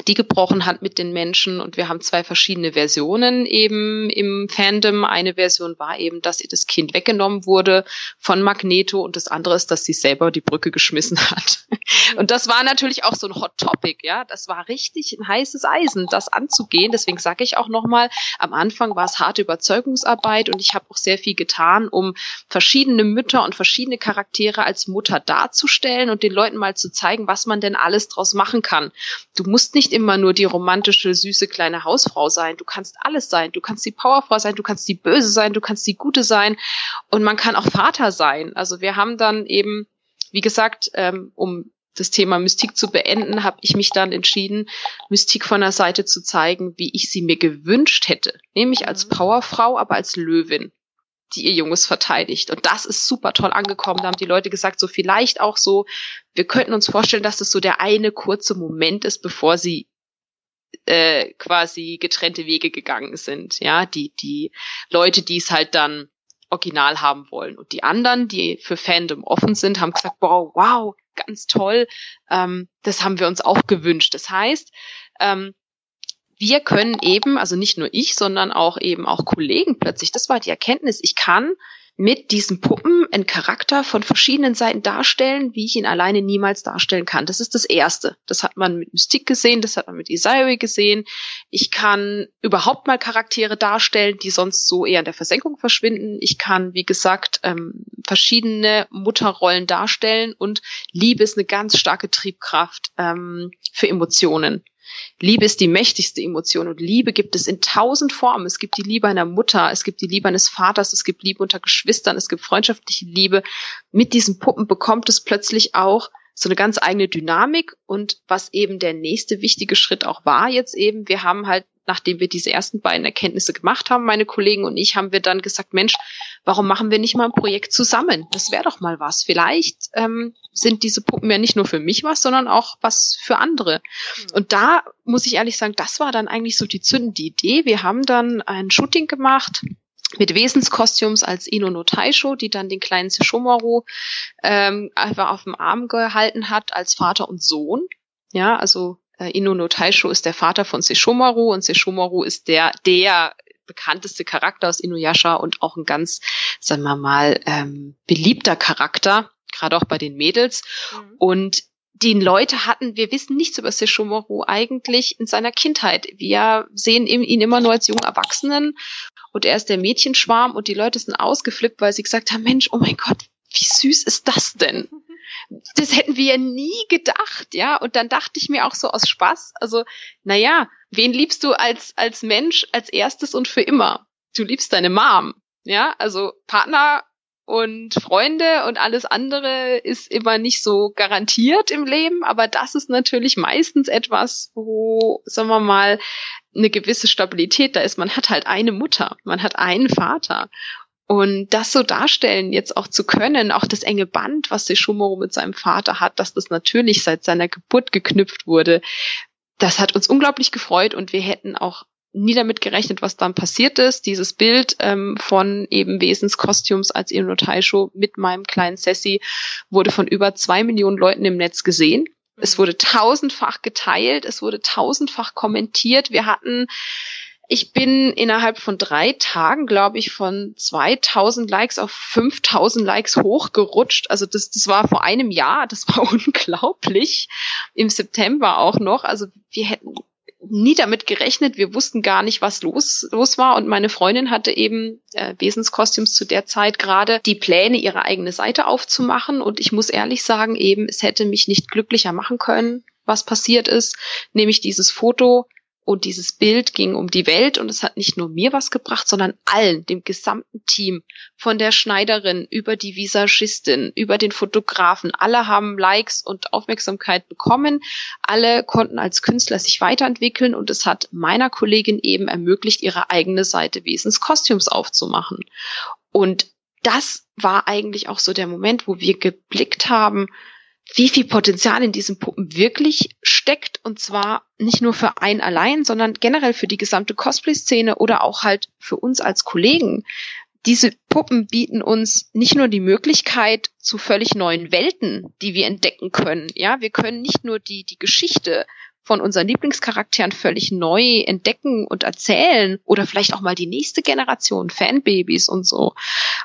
die gebrochen hat mit den Menschen und wir haben zwei verschiedene Versionen eben im Fandom. Eine Version war eben, dass ihr das Kind weggenommen wurde von Magneto und das andere ist, dass sie selber die Brücke geschmissen hat. *laughs* Und das war natürlich auch so ein Hot Topic, ja. Das war richtig ein heißes Eisen, das anzugehen. Deswegen sage ich auch nochmal, am Anfang war es harte Überzeugungsarbeit und ich habe auch sehr viel getan, um verschiedene Mütter und verschiedene Charaktere als Mutter darzustellen und den Leuten mal zu zeigen, was man denn alles draus machen kann. Du musst nicht nicht immer nur die romantische, süße kleine Hausfrau sein. Du kannst alles sein. Du kannst die Powerfrau sein, du kannst die Böse sein, du kannst die Gute sein und man kann auch Vater sein. Also wir haben dann eben, wie gesagt, ähm, um das Thema Mystik zu beenden, habe ich mich dann entschieden, Mystik von der Seite zu zeigen, wie ich sie mir gewünscht hätte. Nämlich als mhm. Powerfrau, aber als Löwin die ihr Junges verteidigt. Und das ist super toll angekommen. Da haben die Leute gesagt, so vielleicht auch so, wir könnten uns vorstellen, dass das so der eine kurze Moment ist, bevor sie äh, quasi getrennte Wege gegangen sind. Ja, die, die Leute, die es halt dann original haben wollen. Und die anderen, die für Fandom offen sind, haben gesagt, wow, wow, ganz toll. Ähm, das haben wir uns auch gewünscht. Das heißt, ähm, wir können eben, also nicht nur ich, sondern auch eben auch Kollegen plötzlich, das war die Erkenntnis, ich kann mit diesen Puppen einen Charakter von verschiedenen Seiten darstellen, wie ich ihn alleine niemals darstellen kann. Das ist das Erste. Das hat man mit Mystik gesehen, das hat man mit Isaiah gesehen. Ich kann überhaupt mal Charaktere darstellen, die sonst so eher in der Versenkung verschwinden. Ich kann, wie gesagt, ähm, verschiedene Mutterrollen darstellen und Liebe ist eine ganz starke Triebkraft ähm, für Emotionen. Liebe ist die mächtigste Emotion und Liebe gibt es in tausend Formen. Es gibt die Liebe einer Mutter, es gibt die Liebe eines Vaters, es gibt Liebe unter Geschwistern, es gibt freundschaftliche Liebe. Mit diesen Puppen bekommt es plötzlich auch so eine ganz eigene Dynamik und was eben der nächste wichtige Schritt auch war jetzt eben, wir haben halt nachdem wir diese ersten beiden Erkenntnisse gemacht haben, meine Kollegen und ich, haben wir dann gesagt, Mensch, warum machen wir nicht mal ein Projekt zusammen? Das wäre doch mal was. Vielleicht ähm, sind diese Puppen ja nicht nur für mich was, sondern auch was für andere. Mhm. Und da muss ich ehrlich sagen, das war dann eigentlich so die zündende Idee. Wir haben dann ein Shooting gemacht mit Wesenskostüms als Ino no Taisho, die dann den kleinen Sesshomaru ähm, einfach auf dem Arm gehalten hat als Vater und Sohn. Ja, also äh, Ino no Taisho ist der Vater von Sesshomaru und Sesshomaru ist der, der bekannteste Charakter aus Inuyasha und auch ein ganz, sagen wir mal, ähm, beliebter Charakter, gerade auch bei den Mädels. Mhm. Und die Leute hatten, wir wissen nichts über Sesshomaru eigentlich in seiner Kindheit. Wir sehen ihn immer nur als jungen Erwachsenen und er ist der Mädchenschwarm und die Leute sind ausgeflippt, weil sie gesagt haben, Mensch, oh mein Gott, wie süß ist das denn? *laughs* das hätten wir ja nie gedacht, ja. Und dann dachte ich mir auch so aus Spaß, also, naja, wen liebst du als, als Mensch als erstes und für immer? Du liebst deine Mom, ja. Also Partner und Freunde und alles andere ist immer nicht so garantiert im Leben, aber das ist natürlich meistens etwas, wo, sagen wir mal, eine gewisse Stabilität da ist. Man hat halt eine Mutter, man hat einen Vater und das so darstellen jetzt auch zu können, auch das enge Band, was Sesshomaru mit seinem Vater hat, dass das natürlich seit seiner Geburt geknüpft wurde, das hat uns unglaublich gefreut und wir hätten auch nie damit gerechnet, was dann passiert ist. Dieses Bild ähm, von eben Wesenskostüms als Ino Taisho mit meinem kleinen Sassy wurde von über zwei Millionen Leuten im Netz gesehen. Es wurde tausendfach geteilt, es wurde tausendfach kommentiert. Wir hatten ich bin innerhalb von drei Tagen, glaube ich, von 2000 Likes auf 5000 Likes hochgerutscht. Also das, das war vor einem Jahr, das war *laughs* unglaublich. Im September auch noch. Also wir hätten nie damit gerechnet. Wir wussten gar nicht, was los, los war. Und meine Freundin hatte eben äh, Wesenskostüms zu der Zeit gerade die Pläne, ihre eigene Seite aufzumachen. Und ich muss ehrlich sagen, eben, es hätte mich nicht glücklicher machen können, was passiert ist. Nämlich dieses Foto und dieses Bild ging um die Welt und es hat nicht nur mir was gebracht, sondern allen, dem gesamten Team, von der Schneiderin über die Visagistin, über den Fotografen. Alle haben Likes und Aufmerksamkeit bekommen. Alle konnten als Künstler sich weiterentwickeln und es hat meiner Kollegin eben ermöglicht, ihre eigene Seite Wesenskostüms aufzumachen. Und das war eigentlich auch so der Moment, wo wir geblickt haben, wie viel Potenzial in diesen Puppen wirklich steckt und zwar nicht nur für einen allein, sondern generell für die gesamte Cosplay-Szene oder auch halt für uns als Kollegen. Diese Puppen bieten uns nicht nur die Möglichkeit zu völlig neuen Welten, die wir entdecken können. Ja, wir können nicht nur die, die Geschichte von unseren Lieblingscharakteren völlig neu entdecken und erzählen oder vielleicht auch mal die nächste Generation, Fanbabys und so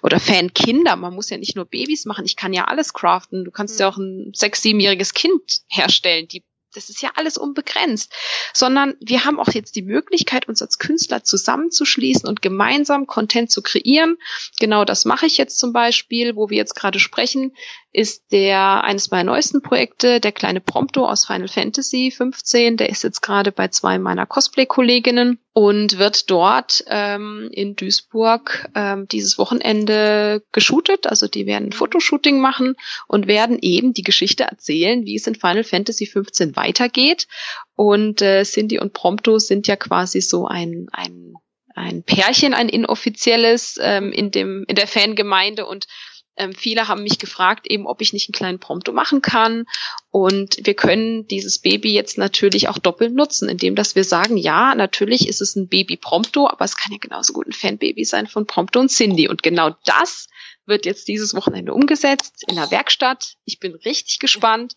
oder Fankinder. Man muss ja nicht nur Babys machen, ich kann ja alles craften. Du kannst ja auch ein sechs, siebenjähriges Kind herstellen, die das ist ja alles unbegrenzt, sondern wir haben auch jetzt die Möglichkeit, uns als Künstler zusammenzuschließen und gemeinsam Content zu kreieren. Genau das mache ich jetzt zum Beispiel, wo wir jetzt gerade sprechen, ist der eines meiner neuesten Projekte, der kleine Prompto aus Final Fantasy 15. Der ist jetzt gerade bei zwei meiner Cosplay-Kolleginnen und wird dort ähm, in Duisburg ähm, dieses Wochenende geshootet. Also die werden ein Fotoshooting machen und werden eben die Geschichte erzählen, wie es in Final Fantasy 15 weitergeht. Und äh, Cindy und Prompto sind ja quasi so ein, ein ein Pärchen, ein inoffizielles ähm, in dem in der Fangemeinde und ähm, viele haben mich gefragt, eben, ob ich nicht einen kleinen Prompto machen kann. Und wir können dieses Baby jetzt natürlich auch doppelt nutzen, indem dass wir sagen, ja, natürlich ist es ein Baby Prompto, aber es kann ja genauso gut ein Fanbaby sein von Prompto und Cindy. Und genau das wird jetzt dieses Wochenende umgesetzt in der Werkstatt. Ich bin richtig gespannt,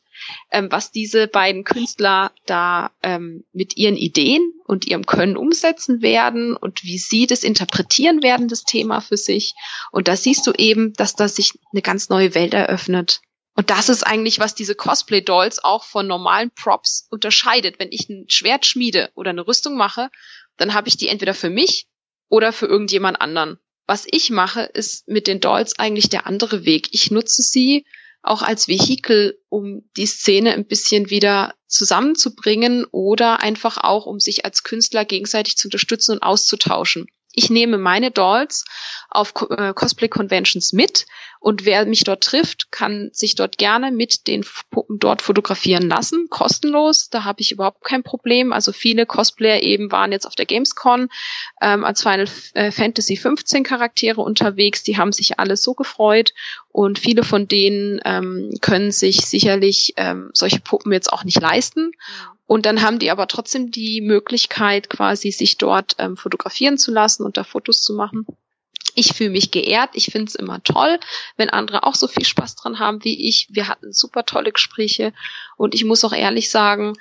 ähm, was diese beiden Künstler da ähm, mit ihren Ideen und ihrem Können umsetzen werden und wie sie das interpretieren werden, das Thema für sich. Und da siehst du eben, dass da sich eine ganz neue Welt eröffnet. Und das ist eigentlich, was diese Cosplay-Dolls auch von normalen Props unterscheidet. Wenn ich ein Schwert schmiede oder eine Rüstung mache, dann habe ich die entweder für mich oder für irgendjemand anderen. Was ich mache, ist mit den Dolls eigentlich der andere Weg. Ich nutze sie auch als Vehikel, um die Szene ein bisschen wieder zusammenzubringen oder einfach auch, um sich als Künstler gegenseitig zu unterstützen und auszutauschen ich nehme meine Dolls auf äh, Cosplay Conventions mit und wer mich dort trifft, kann sich dort gerne mit den Puppen dort fotografieren lassen, kostenlos. Da habe ich überhaupt kein Problem. Also viele Cosplayer eben waren jetzt auf der Gamescom ähm, als Final äh, Fantasy 15 Charaktere unterwegs. Die haben sich alle so gefreut und viele von denen ähm, können sich sicherlich ähm, solche Puppen jetzt auch nicht leisten. Und dann haben die aber trotzdem die Möglichkeit, quasi sich dort ähm, fotografieren zu lassen und da Fotos zu machen. Ich fühle mich geehrt. Ich finde es immer toll, wenn andere auch so viel Spaß dran haben wie ich. Wir hatten super tolle Gespräche und ich muss auch ehrlich sagen,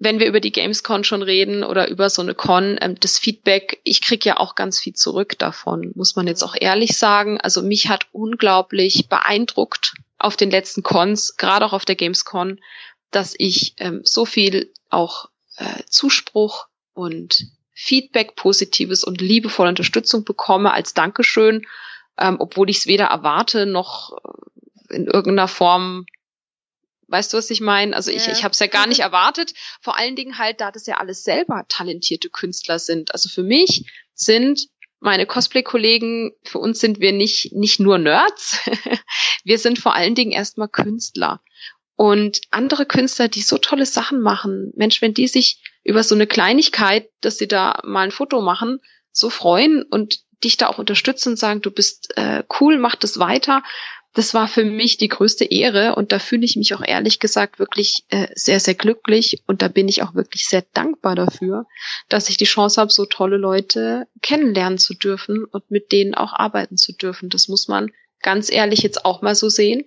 wenn wir über die Gamescon schon reden oder über so eine Con, ähm, das Feedback, ich krieg ja auch ganz viel zurück davon, muss man jetzt auch ehrlich sagen. Also mich hat unglaublich beeindruckt auf den letzten Cons, gerade auch auf der Gamescon, dass ich ähm, so viel auch äh, Zuspruch und Feedback, positives und liebevolle Unterstützung bekomme als Dankeschön, ähm, obwohl ich es weder erwarte noch äh, in irgendeiner Form Weißt du, was ich meine? Also ich, ja. ich habe es ja gar nicht erwartet. Vor allen Dingen halt, da das ja alles selber talentierte Künstler sind. Also für mich sind meine Cosplay-Kollegen, für uns sind wir nicht, nicht nur Nerds. *laughs* wir sind vor allen Dingen erstmal Künstler. Und andere Künstler, die so tolle Sachen machen, Mensch, wenn die sich über so eine Kleinigkeit, dass sie da mal ein Foto machen, so freuen und dich da auch unterstützen und sagen, du bist äh, cool, mach das weiter. Das war für mich die größte Ehre und da fühle ich mich auch ehrlich gesagt wirklich äh, sehr, sehr glücklich und da bin ich auch wirklich sehr dankbar dafür, dass ich die Chance habe, so tolle Leute kennenlernen zu dürfen und mit denen auch arbeiten zu dürfen. Das muss man ganz ehrlich jetzt auch mal so sehen.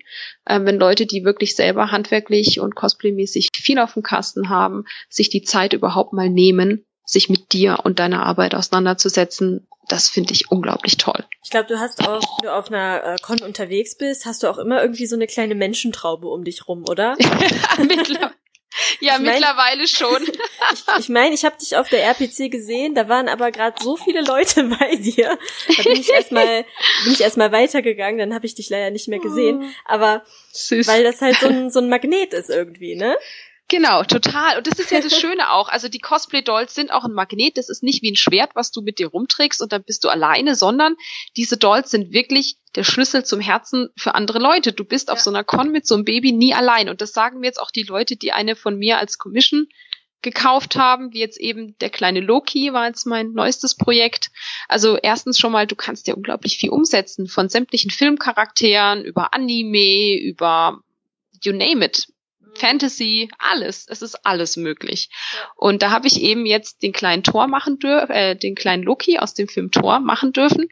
Ähm, wenn Leute, die wirklich selber handwerklich und cosplaymäßig viel auf dem Kasten haben, sich die Zeit überhaupt mal nehmen, sich mit dir und deiner Arbeit auseinanderzusetzen, das finde ich unglaublich toll. Ich glaube, du hast auch, wenn du auf einer äh, Con unterwegs bist, hast du auch immer irgendwie so eine kleine Menschentraube um dich rum, oder? *laughs* *laughs* Ja, ich mein, mittlerweile schon. *laughs* ich meine, ich, mein, ich habe dich auf der RPC gesehen, da waren aber gerade so viele Leute *laughs* bei dir. Da bin ich erstmal bin ich erstmal weitergegangen, dann habe ich dich leider nicht mehr gesehen, oh. aber Süß. weil das halt so ein so ein Magnet ist irgendwie, ne? Genau, total. Und das ist ja das *laughs* Schöne auch. Also die Cosplay-Dolls sind auch ein Magnet. Das ist nicht wie ein Schwert, was du mit dir rumträgst und dann bist du alleine, sondern diese Dolls sind wirklich der Schlüssel zum Herzen für andere Leute. Du bist ja. auf so einer Con mit so einem Baby nie allein. Und das sagen mir jetzt auch die Leute, die eine von mir als Commission gekauft haben, wie jetzt eben der kleine Loki war jetzt mein neuestes Projekt. Also erstens schon mal, du kannst ja unglaublich viel umsetzen von sämtlichen Filmcharakteren über Anime, über you name it. Fantasy, alles. Es ist alles möglich. Und da habe ich eben jetzt den kleinen Thor machen dürfen, äh, den kleinen Loki aus dem Film Thor machen dürfen.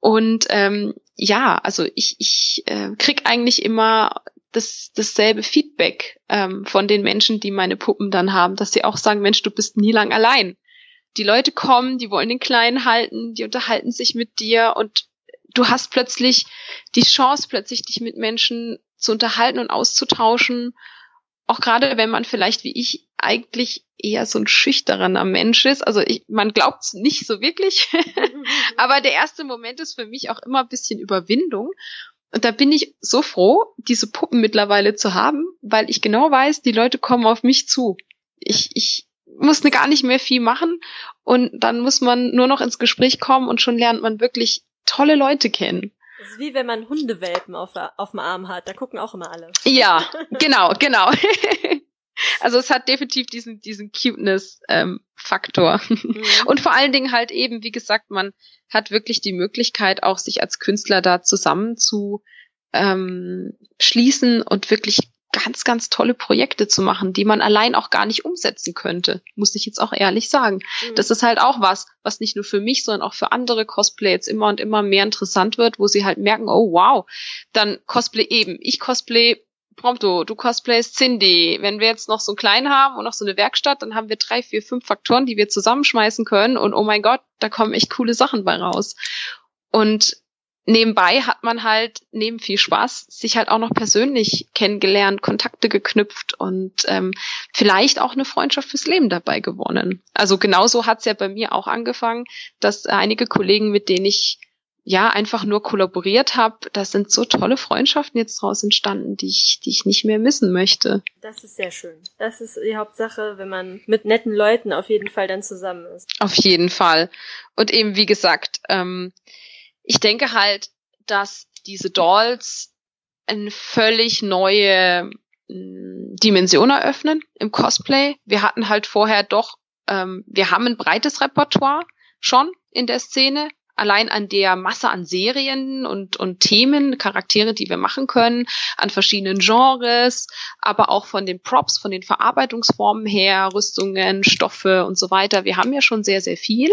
Und ähm, ja, also ich, ich äh, krieg eigentlich immer das, dasselbe Feedback ähm, von den Menschen, die meine Puppen dann haben, dass sie auch sagen, Mensch, du bist nie lang allein. Die Leute kommen, die wollen den Kleinen halten, die unterhalten sich mit dir und du hast plötzlich die Chance, plötzlich dich mit Menschen zu unterhalten und auszutauschen auch gerade wenn man vielleicht wie ich eigentlich eher so ein schüchterner Mensch ist. Also ich, man glaubt es nicht so wirklich, *laughs* aber der erste Moment ist für mich auch immer ein bisschen Überwindung. Und da bin ich so froh, diese Puppen mittlerweile zu haben, weil ich genau weiß, die Leute kommen auf mich zu. Ich, ich muss gar nicht mehr viel machen und dann muss man nur noch ins Gespräch kommen und schon lernt man wirklich tolle Leute kennen. Das ist wie wenn man Hundewelpen auf, auf dem Arm hat. Da gucken auch immer alle. Ja, *laughs* genau, genau. *laughs* Also es hat definitiv diesen, diesen Cuteness-Faktor. Ähm, mhm. Und vor allen Dingen halt eben, wie gesagt, man hat wirklich die Möglichkeit, auch sich als Künstler da zusammen zu ähm, schließen und wirklich ganz, ganz tolle Projekte zu machen, die man allein auch gar nicht umsetzen könnte, muss ich jetzt auch ehrlich sagen. Mhm. Das ist halt auch was, was nicht nur für mich, sondern auch für andere Cosplay jetzt immer und immer mehr interessant wird, wo sie halt merken, oh wow, dann Cosplay eben. Ich Cosplay Prompto, du cosplayst Cindy. Wenn wir jetzt noch so einen kleinen haben und noch so eine Werkstatt, dann haben wir drei, vier, fünf Faktoren, die wir zusammenschmeißen können und oh mein Gott, da kommen echt coole Sachen bei raus. Und nebenbei hat man halt neben viel Spaß sich halt auch noch persönlich kennengelernt, Kontakte geknüpft und ähm, vielleicht auch eine Freundschaft fürs Leben dabei gewonnen. Also genauso hat's ja bei mir auch angefangen, dass einige Kollegen, mit denen ich ja einfach nur kollaboriert habe, da sind so tolle Freundschaften jetzt draus entstanden, die ich, die ich nicht mehr missen möchte. Das ist sehr schön. Das ist die Hauptsache, wenn man mit netten Leuten auf jeden Fall dann zusammen ist. Auf jeden Fall. Und eben, wie gesagt, ähm, ich denke halt, dass diese Dolls eine völlig neue mm, Dimension eröffnen im Cosplay. Wir hatten halt vorher doch, ähm, wir haben ein breites Repertoire schon in der Szene, allein an der Masse an Serien und, und Themen, Charaktere, die wir machen können, an verschiedenen Genres, aber auch von den Props, von den Verarbeitungsformen her, Rüstungen, Stoffe und so weiter. Wir haben ja schon sehr, sehr viel,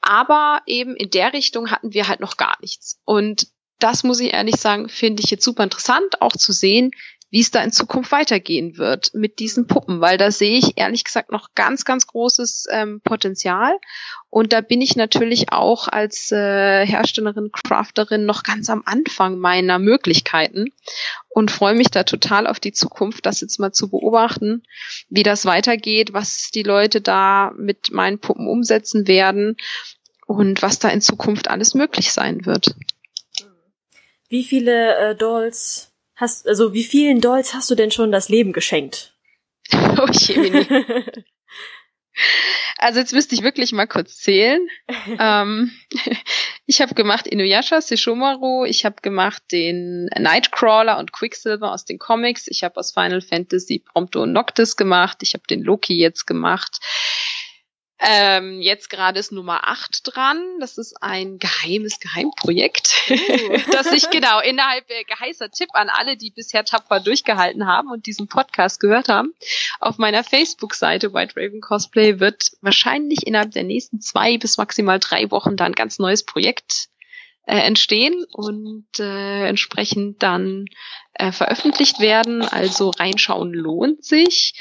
aber eben in der Richtung hatten wir halt noch gar nichts. Und das muss ich ehrlich sagen, finde ich jetzt super interessant, auch zu sehen, wie es da in Zukunft weitergehen wird mit diesen Puppen, weil da sehe ich ehrlich gesagt noch ganz, ganz großes ähm, Potenzial. Und da bin ich natürlich auch als äh, Herstellerin, Crafterin noch ganz am Anfang meiner Möglichkeiten und freue mich da total auf die Zukunft, das jetzt mal zu beobachten, wie das weitergeht, was die Leute da mit meinen Puppen umsetzen werden und was da in Zukunft alles möglich sein wird. Wie viele äh, Dolls hast, also wie vielen Dolls hast du denn schon das Leben geschenkt? *laughs* oh *laughs* Also jetzt müsste ich wirklich mal kurz zählen. *laughs* ähm, ich habe gemacht Inuyasha, Sesshomaru, ich habe gemacht den Nightcrawler und Quicksilver aus den Comics, ich habe aus Final Fantasy Prompto und Noctis gemacht, ich habe den Loki jetzt gemacht. Ähm, jetzt gerade ist Nummer 8 dran. Das ist ein geheimes Geheimprojekt, uh. *laughs* das ich genau innerhalb äh, geheißer Tipp an alle, die bisher tapfer durchgehalten haben und diesen Podcast gehört haben. Auf meiner Facebook-Seite White Raven Cosplay wird wahrscheinlich innerhalb der nächsten zwei bis maximal drei Wochen dann ein ganz neues Projekt äh, entstehen und äh, entsprechend dann äh, veröffentlicht werden. Also reinschauen lohnt sich.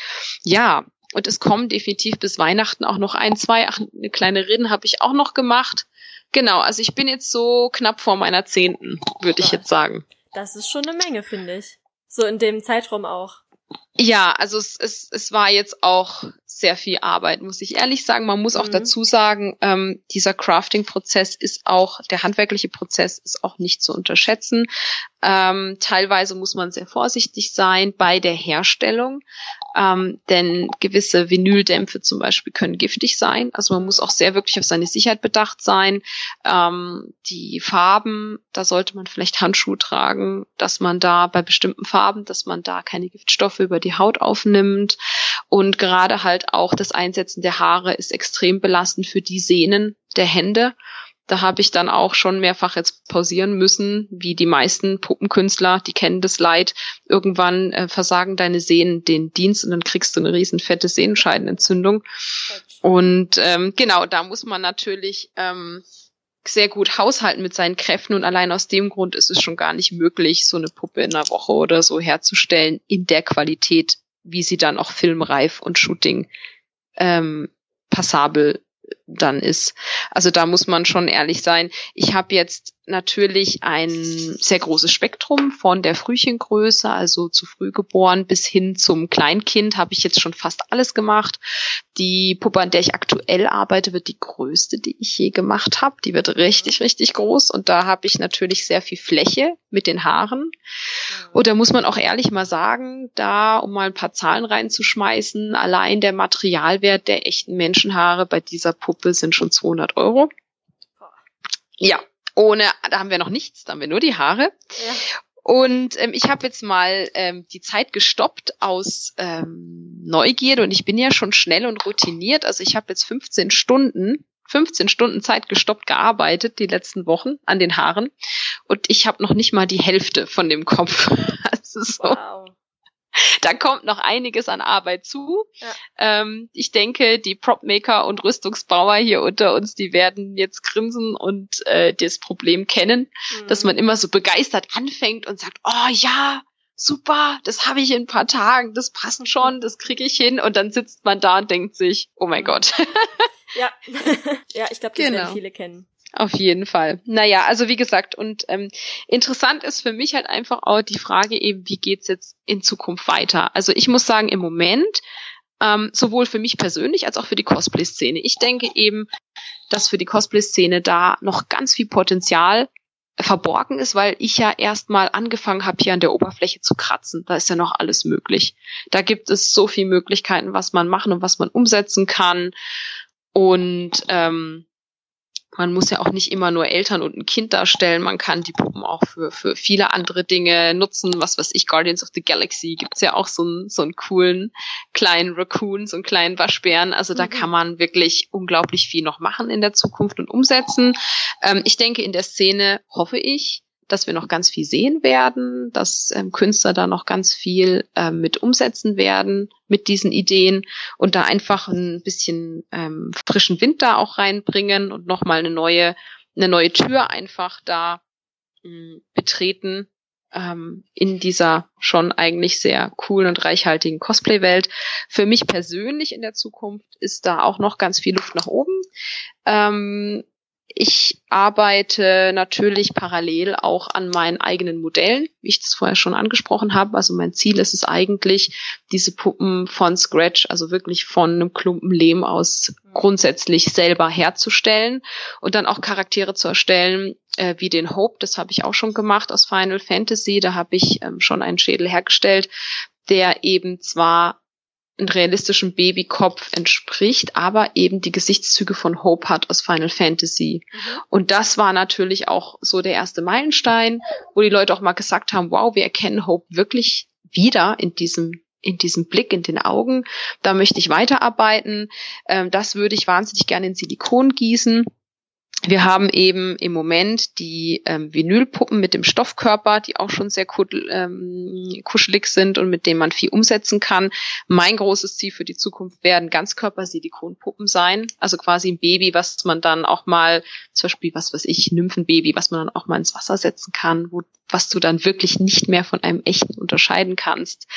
Ja, und es kommen definitiv bis Weihnachten auch noch ein, zwei. Ach, eine kleine Reden habe ich auch noch gemacht. Genau, also ich bin jetzt so knapp vor meiner zehnten, würde ich jetzt sagen. Das ist schon eine Menge, finde ich. So in dem Zeitraum auch. Ja, also es, es, es war jetzt auch sehr viel Arbeit, muss ich ehrlich sagen. Man muss auch mhm. dazu sagen, ähm, dieser Crafting-Prozess ist auch, der handwerkliche Prozess ist auch nicht zu unterschätzen. Ähm, teilweise muss man sehr vorsichtig sein bei der Herstellung, ähm, denn gewisse Vinyldämpfe zum Beispiel können giftig sein. Also man muss auch sehr wirklich auf seine Sicherheit bedacht sein. Ähm, die Farben, da sollte man vielleicht Handschuhe tragen, dass man da bei bestimmten Farben, dass man da keine Giftstoffe über die Haut aufnimmt. Und gerade halt auch das Einsetzen der Haare ist extrem belastend für die Sehnen der Hände. Da habe ich dann auch schon mehrfach jetzt pausieren müssen, wie die meisten Puppenkünstler, die kennen das Leid. Irgendwann äh, versagen deine Sehnen den Dienst und dann kriegst du eine riesen fette Sehenscheidenentzündung. Und ähm, genau, da muss man natürlich ähm, sehr gut haushalten mit seinen Kräften und allein aus dem Grund ist es schon gar nicht möglich, so eine Puppe in einer Woche oder so herzustellen in der Qualität, wie sie dann auch filmreif und Shooting ähm, passabel dann ist. Also da muss man schon ehrlich sein. Ich habe jetzt natürlich ein sehr großes Spektrum von der Frühchengröße, also zu früh geboren, bis hin zum Kleinkind habe ich jetzt schon fast alles gemacht. Die Puppe, an der ich aktuell arbeite, wird die größte, die ich je gemacht habe. Die wird richtig, richtig groß und da habe ich natürlich sehr viel Fläche mit den Haaren. Und da muss man auch ehrlich mal sagen, da, um mal ein paar Zahlen reinzuschmeißen, allein der Materialwert der echten Menschenhaare bei dieser Puppe sind schon 200 Euro. Ja, ohne, da haben wir noch nichts, da haben wir nur die Haare. Ja. Und ähm, ich habe jetzt mal ähm, die Zeit gestoppt aus ähm, Neugierde und ich bin ja schon schnell und routiniert. Also ich habe jetzt 15 Stunden, 15 Stunden Zeit gestoppt gearbeitet die letzten Wochen an den Haaren und ich habe noch nicht mal die Hälfte von dem Kopf. *laughs* Also so. Wow. *laughs* da kommt noch einiges an Arbeit zu. Ja. Ähm, ich denke, die Propmaker und Rüstungsbauer hier unter uns, die werden jetzt grinsen und äh, das Problem kennen, mhm. dass man immer so begeistert anfängt und sagt, oh ja, super, das habe ich in ein paar Tagen, das passen schon, das kriege ich hin und dann sitzt man da und denkt sich, oh mein mhm. Gott. *laughs* ja, *laughs* ja, ich glaube, das genau. werden viele kennen. Auf jeden Fall. Naja, also wie gesagt, und ähm, interessant ist für mich halt einfach auch die Frage eben, wie geht's jetzt in Zukunft weiter? Also ich muss sagen, im Moment ähm, sowohl für mich persönlich als auch für die Cosplay-Szene. Ich denke eben, dass für die Cosplay-Szene da noch ganz viel Potenzial verborgen ist, weil ich ja erstmal angefangen habe, hier an der Oberfläche zu kratzen. Da ist ja noch alles möglich. Da gibt es so viele Möglichkeiten, was man machen und was man umsetzen kann. Und ähm, man muss ja auch nicht immer nur Eltern und ein Kind darstellen. Man kann die Puppen auch für, für viele andere Dinge nutzen. Was weiß ich, Guardians of the Galaxy gibt's ja auch so einen, so einen coolen kleinen Raccoon, so einen kleinen Waschbären. Also da mhm. kann man wirklich unglaublich viel noch machen in der Zukunft und umsetzen. Ähm, ich denke, in der Szene hoffe ich, dass wir noch ganz viel sehen werden, dass ähm, Künstler da noch ganz viel ähm, mit umsetzen werden mit diesen Ideen und da einfach ein bisschen ähm, frischen Wind da auch reinbringen und nochmal eine neue, eine neue Tür einfach da mh, hm, betreten ähm, in dieser schon eigentlich sehr coolen und reichhaltigen Cosplay-Welt. Für mich persönlich in der Zukunft ist da auch noch ganz viel Luft nach oben. Ähm, ich arbeite natürlich parallel auch an meinen eigenen Modellen, wie ich das vorher schon angesprochen habe. Also mein Ziel ist es eigentlich, diese Puppen von Scratch, also wirklich von einem Klumpen Lehm aus grundsätzlich selber herzustellen und dann auch Charaktere zu erstellen, äh, wie den Hope, das habe ich auch schon gemacht aus Final Fantasy. Da habe ich ähm, schon einen Schädel hergestellt, der eben zwar einen realistischen Babykopf entspricht, aber eben die Gesichtszüge von Hope hat aus Final Fantasy. Mhm. Und das war natürlich auch so der erste Meilenstein, wo die Leute auch mal gesagt haben, wow, wir erkennen Hope wirklich wieder in diesem in diesem Blick in den Augen. Da möchte ich weiterarbeiten. Ähm, das würde ich wahnsinnig gerne in Silikon gießen. Wir haben eben im Moment die ähm, Vinylpuppen mit dem Stoffkörper, die auch schon sehr ähm, kuschelig sind und mit denen man viel umsetzen kann. Mein großes Ziel für die Zukunft werden Ganzkörper-Silikonpuppen sein. Also quasi ein Baby, was man dann auch mal, zum Beispiel, was weiß ich, Nymphenbaby, was man dann auch mal ins Wasser setzen kann, wo was du dann wirklich nicht mehr von einem echten unterscheiden kannst,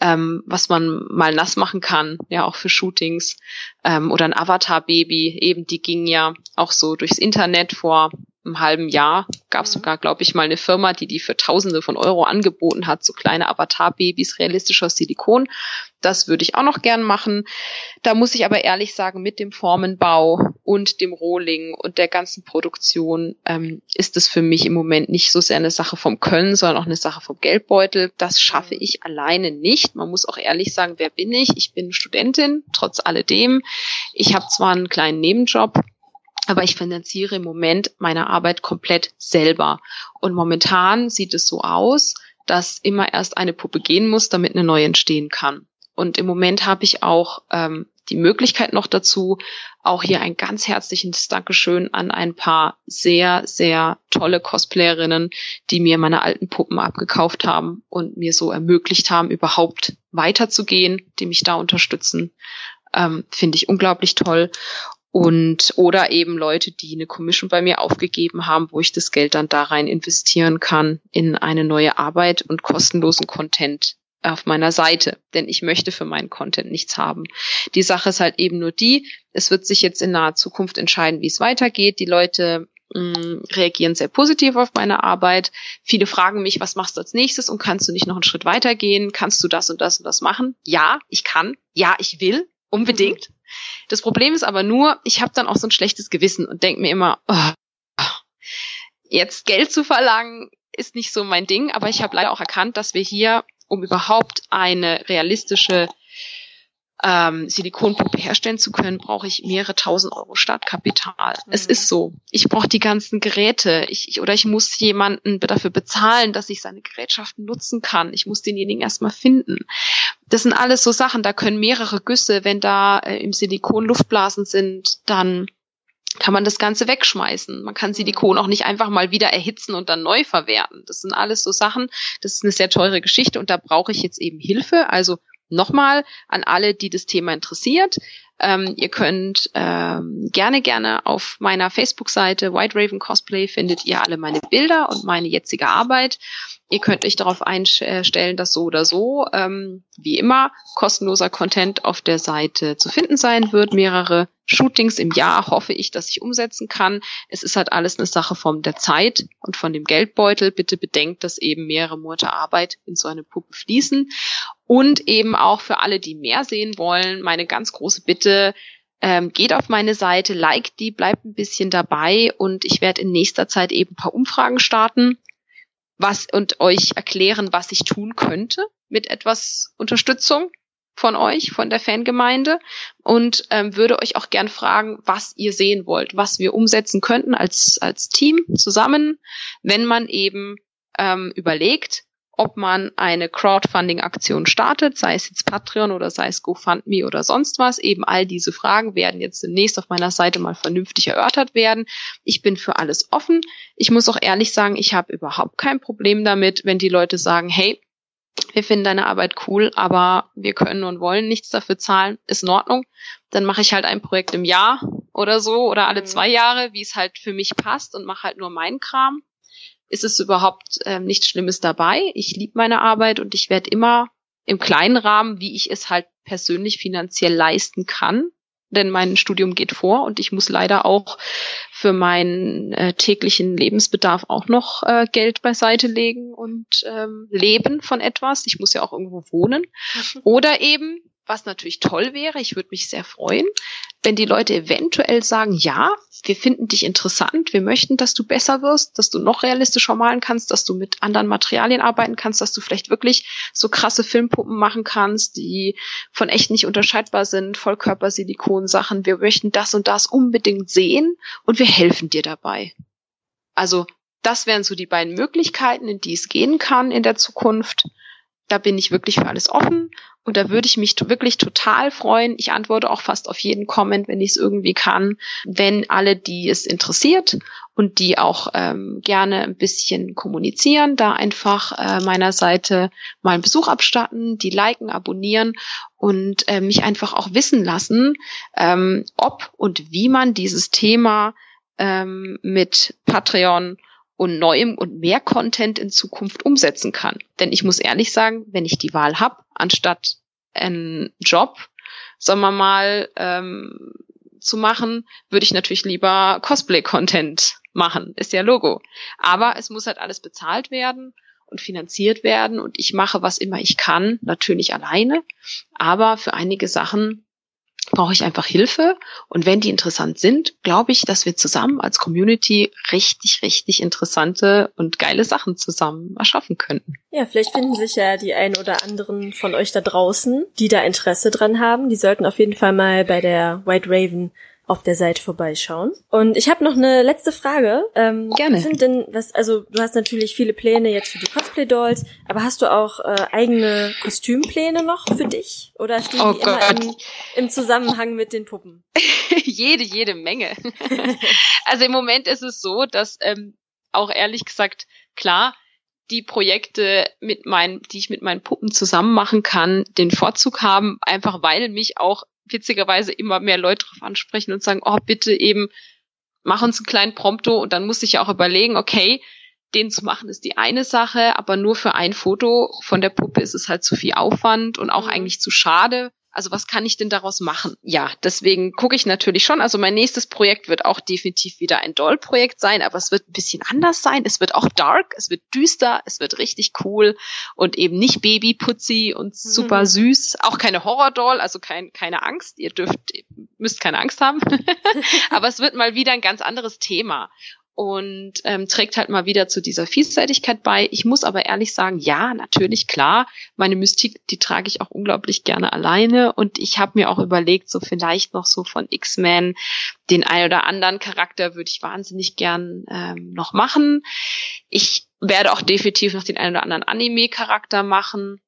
ähm, was man mal nass machen kann, ja auch für Shootings ähm, oder ein Avatar-Baby, eben die ging ja auch so durchs Internet vor einem halben Jahr gab es mhm. sogar, glaube ich, mal eine Firma, die die für Tausende von Euro angeboten hat, so kleine Avatar-Babys realistischer Silikon. Das würde ich auch noch gern machen. Da muss ich aber ehrlich sagen, mit dem Formenbau und dem Rohling und der ganzen Produktion ähm, ist es für mich im Moment nicht so sehr eine Sache vom Können, sondern auch eine Sache vom Geldbeutel. Das schaffe mhm. ich alleine nicht. Man muss auch ehrlich sagen, wer bin ich? Ich bin Studentin, trotz alledem. Ich habe zwar einen kleinen Nebenjob, aber ich finanziere im Moment meine Arbeit komplett selber. Und momentan sieht es so aus, dass immer erst eine Puppe gehen muss, damit eine neue entstehen kann. Und im Moment habe ich auch ähm, die Möglichkeit noch dazu, auch hier ein ganz herzliches Dankeschön an ein paar sehr, sehr tolle Cosplayerinnen, die mir meine alten Puppen abgekauft haben und mir so ermöglicht haben, überhaupt weiterzugehen, die mich da unterstützen. Ähm, Finde ich unglaublich toll und oder eben Leute, die eine Commission bei mir aufgegeben haben, wo ich das Geld dann da rein investieren kann in eine neue Arbeit und kostenlosen Content auf meiner Seite, denn ich möchte für meinen Content nichts haben. Die Sache ist halt eben nur die, es wird sich jetzt in naher Zukunft entscheiden, wie es weitergeht. Die Leute mh, mm, reagieren sehr positiv auf meine Arbeit. Viele fragen mich, was machst du als nächstes und kannst du nicht noch einen Schritt weitergehen? Kannst du das und das und das machen? Ja, ich kann. Ja, ich will. Unbedingt. Das Problem ist aber nur, ich habe dann auch so ein schlechtes Gewissen und denke mir immer, oh, jetzt Geld zu verlangen ist nicht so mein Ding, aber ich habe leider auch erkannt, dass wir hier, um überhaupt eine realistische ähm, Silikonpuppe herstellen zu können, brauche ich mehrere tausend Euro Startkapital. Mhm. Es ist so. Ich brauche die ganzen Geräte. Ich, ich, oder ich muss jemanden dafür bezahlen, dass ich seine Gerätschaften nutzen kann. Ich muss denjenigen erstmal finden. Das sind alles so Sachen, da können mehrere Güsse, wenn da äh, im Silikon Luftblasen sind, dann kann man das Ganze wegschmeißen. Man kann Silikon auch nicht einfach mal wieder erhitzen und dann neu verwerten. Das sind alles so Sachen. Das ist eine sehr teure Geschichte und da brauche ich jetzt eben Hilfe. Also Nochmal an alle, die das Thema interessiert. Ähm, ihr könnt ähm, gerne, gerne auf meiner Facebook-Seite White Raven Cosplay findet ihr alle meine Bilder und meine jetzige Arbeit. Ihr könnt euch darauf einstellen, dass so oder so, ähm, wie immer, kostenloser Content auf der Seite zu finden sein wird. Mehrere Shootings im Jahr hoffe ich, dass ich umsetzen kann. Es ist halt alles eine Sache von der Zeit und von dem Geldbeutel. Bitte bedenkt, dass eben mehrere Monate Arbeit in so eine Puppe fließen. Und eben auch für alle, die mehr sehen wollen, meine ganz große Bitte, ähm, geht auf meine Seite, liked die, bleibt ein bisschen dabei und ich werde in nächster Zeit eben ein paar Umfragen starten was und euch erklären, was ich tun könnte mit etwas Unterstützung von euch, von der Fangemeinde und ähm, würde euch auch gern fragen, was ihr sehen wollt, was wir umsetzen könnten als, als Team zusammen, wenn man eben ähm, überlegt, ob man eine Crowdfunding-Aktion startet, sei es jetzt Patreon oder sei es GoFundMe oder sonst was. Eben all diese Fragen werden jetzt demnächst auf meiner Seite mal vernünftig erörtert werden. Ich bin für alles offen. Ich muss auch ehrlich sagen, ich habe überhaupt kein Problem damit, wenn die Leute sagen, hey, wir finden deine Arbeit cool, aber wir können und wollen nichts dafür zahlen, ist in Ordnung. Dann mache ich halt ein Projekt im Jahr oder so oder alle mhm. zwei Jahre, wie es halt für mich passt und mache halt nur meinen Kram ist es überhaupt äh, nichts Schlimmes dabei. Ich liebe meine Arbeit und ich werde immer im kleinen Rahmen, wie ich es halt persönlich finanziell leisten kann, denn mein Studium geht vor und ich muss leider auch für meinen äh, täglichen Lebensbedarf auch noch äh, Geld beiseite legen und ähm, leben von etwas. Ich muss ja auch irgendwo wohnen. *laughs* Oder eben was natürlich toll wäre, ich würde mich sehr freuen, wenn die Leute eventuell sagen, ja, wir finden dich interessant, wir möchten, dass du besser wirst, dass du noch realistischer malen kannst, dass du mit anderen Materialien arbeiten kannst, dass du vielleicht wirklich so krasse Filmpuppen machen kannst, die von echt nicht unterscheidbar sind, Vollkörpersilikon-Sachen. Wir möchten das und das unbedingt sehen und wir helfen dir dabei. Also das wären so die beiden Möglichkeiten, in die es gehen kann in der Zukunft. Da bin ich wirklich für alles offen und da würde ich mich wirklich total freuen. Ich antworte auch fast auf jeden Comment, wenn ich es irgendwie kann, wenn alle, die es interessiert und die auch ähm, gerne ein bisschen kommunizieren, da einfach äh, meiner Seite mal einen Besuch abstatten, die liken, abonnieren und äh, mich einfach auch wissen lassen, ähm, ob und wie man dieses Thema ähm, mit Patreon und neuem und mehr Content in Zukunft umsetzen kann. Denn ich muss ehrlich sagen, wenn ich die Wahl habe, anstatt einen Job, sagen wir mal, ähm, zu machen, würde ich natürlich lieber Cosplay-Content machen. Ist ja Logo. Aber es muss halt alles bezahlt werden und finanziert werden und ich mache, was immer ich kann, natürlich alleine. Aber für einige Sachen brauche ich einfach Hilfe. Und wenn die interessant sind, glaube ich, dass wir zusammen als Community richtig, richtig interessante und geile Sachen zusammen erschaffen könnten. Ja, vielleicht finden sich ja die ein oder anderen von euch da draußen, die da Interesse dran haben. Die sollten auf jeden Fall mal bei der White Raven auf der Seite vorbeischauen. Und ich habe noch eine letzte Frage. Ähm, Gerne. Was sind denn, was, also du hast natürlich viele Pläne jetzt für die Cosplay-Dolls, aber hast du auch äh, eigene Kostümpläne noch für dich? Oder stehen oh die Gott. immer im, im Zusammenhang mit den Puppen? *laughs* jede, jede Menge. *laughs* also im Moment ist es so, dass ähm, auch ehrlich gesagt, klar, die Projekte mit meinen, die ich mit meinen Puppen zusammen machen kann, den Vorzug haben, einfach weil mich auch witzigerweise immer mehr Leute drauf ansprechen und sagen, oh, bitte eben, mach uns einen kleinen Prompto. Und dann muss ich ja auch überlegen, okay, den zu machen ist die eine Sache, aber nur für ein Foto. Von der Puppe ist es halt zu viel Aufwand und auch mhm. eigentlich zu schade, also was kann ich denn daraus machen? Ja, deswegen gucke ich natürlich schon. Also mein nächstes Projekt wird auch definitiv wieder ein Doll-Projekt sein, aber es wird ein bisschen anders sein. Es wird auch dark, es wird düster, es wird richtig cool und eben nicht Baby-Putzi und super mhm. süß. Auch keine Horror-Doll, also kein, keine Angst. Ihr dürft, müsst keine Angst haben. *laughs* aber es wird mal wieder ein ganz anderes Thema und ähm, trägt halt mal wieder zu dieser Vielseitigkeit bei. Ich muss aber ehrlich sagen, ja, natürlich, klar, meine Mystik, die trage ich auch unglaublich gerne alleine und ich habe mir auch überlegt, so vielleicht noch so von X-Men den ein oder anderen Charakter würde ich wahnsinnig gern ähm, noch machen. Ich werde auch definitiv noch den einen oder anderen Anime-Charakter machen.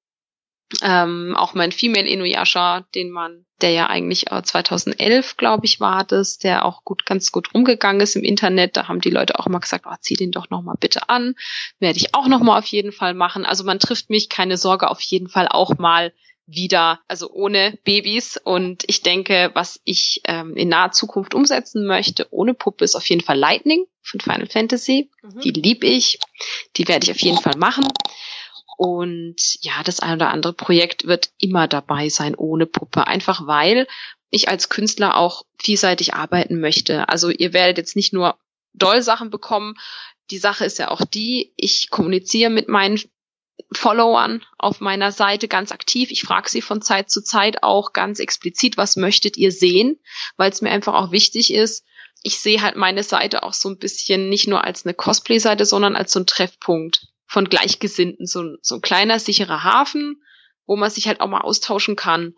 Ähm, auch mein Female Inuyasha, den man, der ja eigentlich äh, 2011, glaube ich, war das, der auch gut, ganz gut rumgegangen ist im Internet. Da haben die Leute auch immer gesagt, oh, zieh den doch noch mal bitte an. Werde ich auch noch mal auf jeden Fall machen. Also man trifft mich, keine Sorge, auf jeden Fall auch mal wieder, also ohne Babys. Und ich denke, was ich ähm, in naher Zukunft umsetzen möchte, ohne Puppe, ist auf jeden Fall Lightning von Final Fantasy. Mhm. Die lieb ich. Die werde ich auf jeden Fall machen. Und ja, das ein oder andere Projekt wird immer dabei sein ohne Puppe. Einfach weil ich als Künstler auch vielseitig arbeiten möchte. Also ihr werdet jetzt nicht nur Doll-Sachen bekommen. Die Sache ist ja auch die, ich kommuniziere mit meinen Followern auf meiner Seite ganz aktiv. Ich frage sie von Zeit zu Zeit auch ganz explizit, was möchtet ihr sehen, weil es mir einfach auch wichtig ist. Ich sehe halt meine Seite auch so ein bisschen nicht nur als eine Cosplay-Seite, sondern als so ein Treffpunkt von Gleichgesinnten, so, so ein kleiner, sicherer Hafen, wo man sich halt auch mal austauschen kann.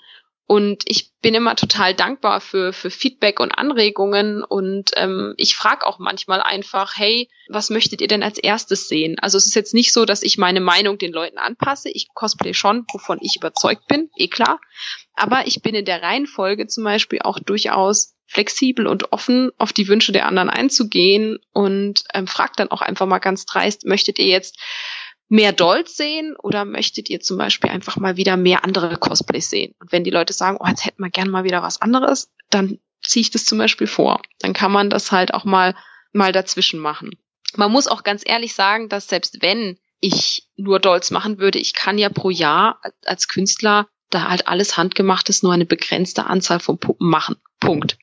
Und ich bin immer total dankbar für, für Feedback und Anregungen. Und ähm, ich frage auch manchmal einfach, hey, was möchtet ihr denn als erstes sehen? Also es ist jetzt nicht so, dass ich meine Meinung den Leuten anpasse. Ich cosplay schon, wovon ich überzeugt bin, eh klar. Aber ich bin in der Reihenfolge zum Beispiel auch durchaus flexibel und offen auf die Wünsche der anderen einzugehen und ähm, fragt dann auch einfach mal ganz dreist, möchtet ihr jetzt mehr Dolls sehen oder möchtet ihr zum Beispiel einfach mal wieder mehr andere Cosplays sehen? Und wenn die Leute sagen, oh, jetzt hätten wir gern mal wieder was anderes, dann ziehe ich das zum Beispiel vor. Dann kann man das halt auch mal, mal dazwischen machen. Man muss auch ganz ehrlich sagen, dass selbst wenn ich nur Dolls machen würde, ich kann ja pro Jahr als Künstler da halt alles handgemachtes nur eine begrenzte Anzahl von Puppen machen. Punkt.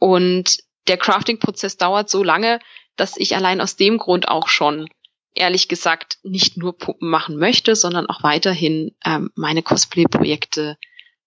Und der Crafting-Prozess dauert so lange, dass ich allein aus dem Grund auch schon ehrlich gesagt nicht nur Puppen machen möchte, sondern auch weiterhin ähm, meine Cosplay-Projekte,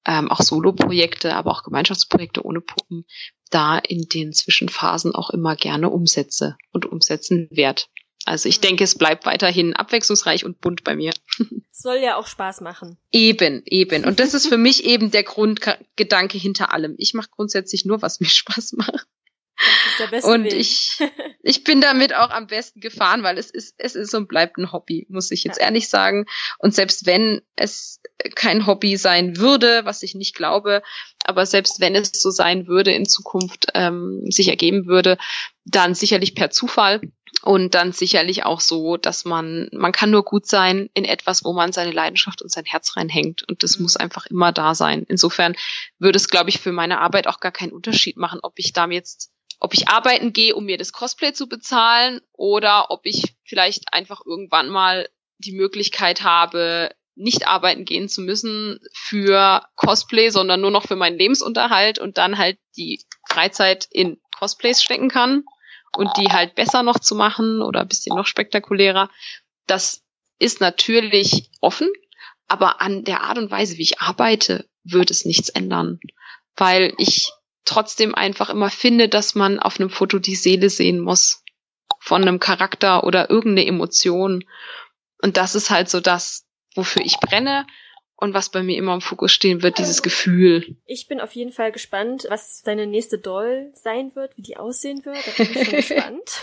ähm, auch Solo-Projekte, aber auch Gemeinschaftsprojekte ohne Puppen da in den Zwischenphasen auch immer gerne umsetze und umsetzen werde. Also ich denke, es bleibt weiterhin abwechslungsreich und bunt bei mir. *laughs* Soll ja auch Spaß machen. Eben, eben. Und das ist für *laughs* mich eben der Grundgedanke hinter allem. Ich mache grundsätzlich nur, was mir *laughs* Spaß macht. Das ist der beste und Weg. ich, ich bin damit auch am besten gefahren, weil es ist, es ist und bleibt ein Hobby, muss ich jetzt ja. ehrlich sagen. Und selbst wenn es kein Hobby sein würde, was ich nicht glaube, aber selbst wenn es so sein würde in Zukunft, ähm, sich ergeben würde, dann sicherlich per Zufall und dann sicherlich auch so, dass man, man kann nur gut sein in etwas, wo man seine Leidenschaft und sein Herz reinhängt. Und das muss mhm. einfach immer da sein. Insofern würde es, glaube ich, für meine Arbeit auch gar keinen Unterschied machen, ob ich da jetzt ob ich arbeiten gehe, um mir das Cosplay zu bezahlen oder ob ich vielleicht einfach irgendwann mal die Möglichkeit habe, nicht arbeiten gehen zu müssen für Cosplay, sondern nur noch für meinen Lebensunterhalt und dann halt die Freizeit in Cosplays stecken kann und die halt besser noch zu machen oder ein bisschen noch spektakulärer. Das ist natürlich offen, aber an der Art und Weise, wie ich arbeite, wird es nichts ändern, weil ich trotzdem einfach immer finde, dass man auf einem Foto die Seele sehen muss von einem Charakter oder irgendeine Emotion. Und das ist halt so das, wofür ich brenne und was bei mir immer im Fokus stehen wird, dieses Gefühl. Ich bin auf jeden Fall gespannt, was deine nächste Doll sein wird, wie die aussehen wird. Da bin ich schon *laughs* gespannt.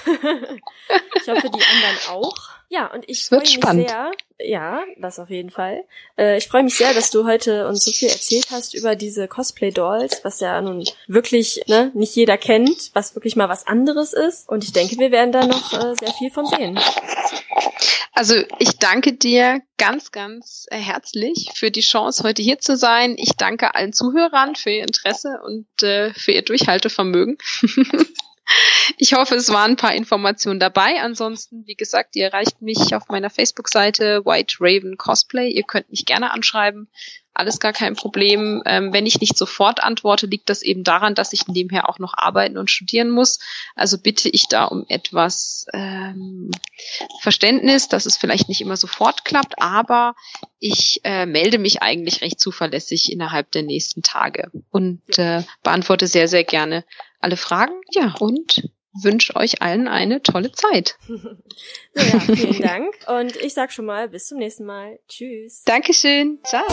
ich hoffe, die anderen auch. Ja, und ich freue mich spannend. sehr. Ja, das auf jeden Fall. Äh, ich freue mich sehr, dass du heute uns so viel erzählt hast über diese Cosplay-Dolls, was ja nun wirklich ne, nicht jeder kennt, was wirklich mal was anderes ist. Und ich denke, wir werden da noch äh, sehr viel von sehen. Also ich danke dir ganz, ganz äh, herzlich für die Chance, heute hier zu sein. Ich danke allen Zuhörern für ihr Interesse und äh, für ihr Durchhaltevermögen. *laughs* Ich hoffe, es waren ein paar Informationen dabei. Ansonsten, wie gesagt, ihr erreicht mich auf meiner Facebook-Seite White Raven Cosplay. Ihr könnt mich gerne anschreiben. Alles gar kein Problem. Ähm, wenn ich nicht sofort antworte, liegt das eben daran, dass ich nebenher auch noch arbeiten und studieren muss. Also bitte ich da um etwas ähm, Verständnis, dass es vielleicht nicht immer sofort klappt, aber ich äh, melde mich eigentlich recht zuverlässig innerhalb der nächsten Tage und äh, beantworte sehr, sehr gerne alle Fragen. Ja, und wünsche euch allen eine tolle Zeit. *laughs* ja, vielen *laughs* Dank. Und ich sag schon mal bis zum nächsten Mal. Tschüss. Dankeschön. Ciao.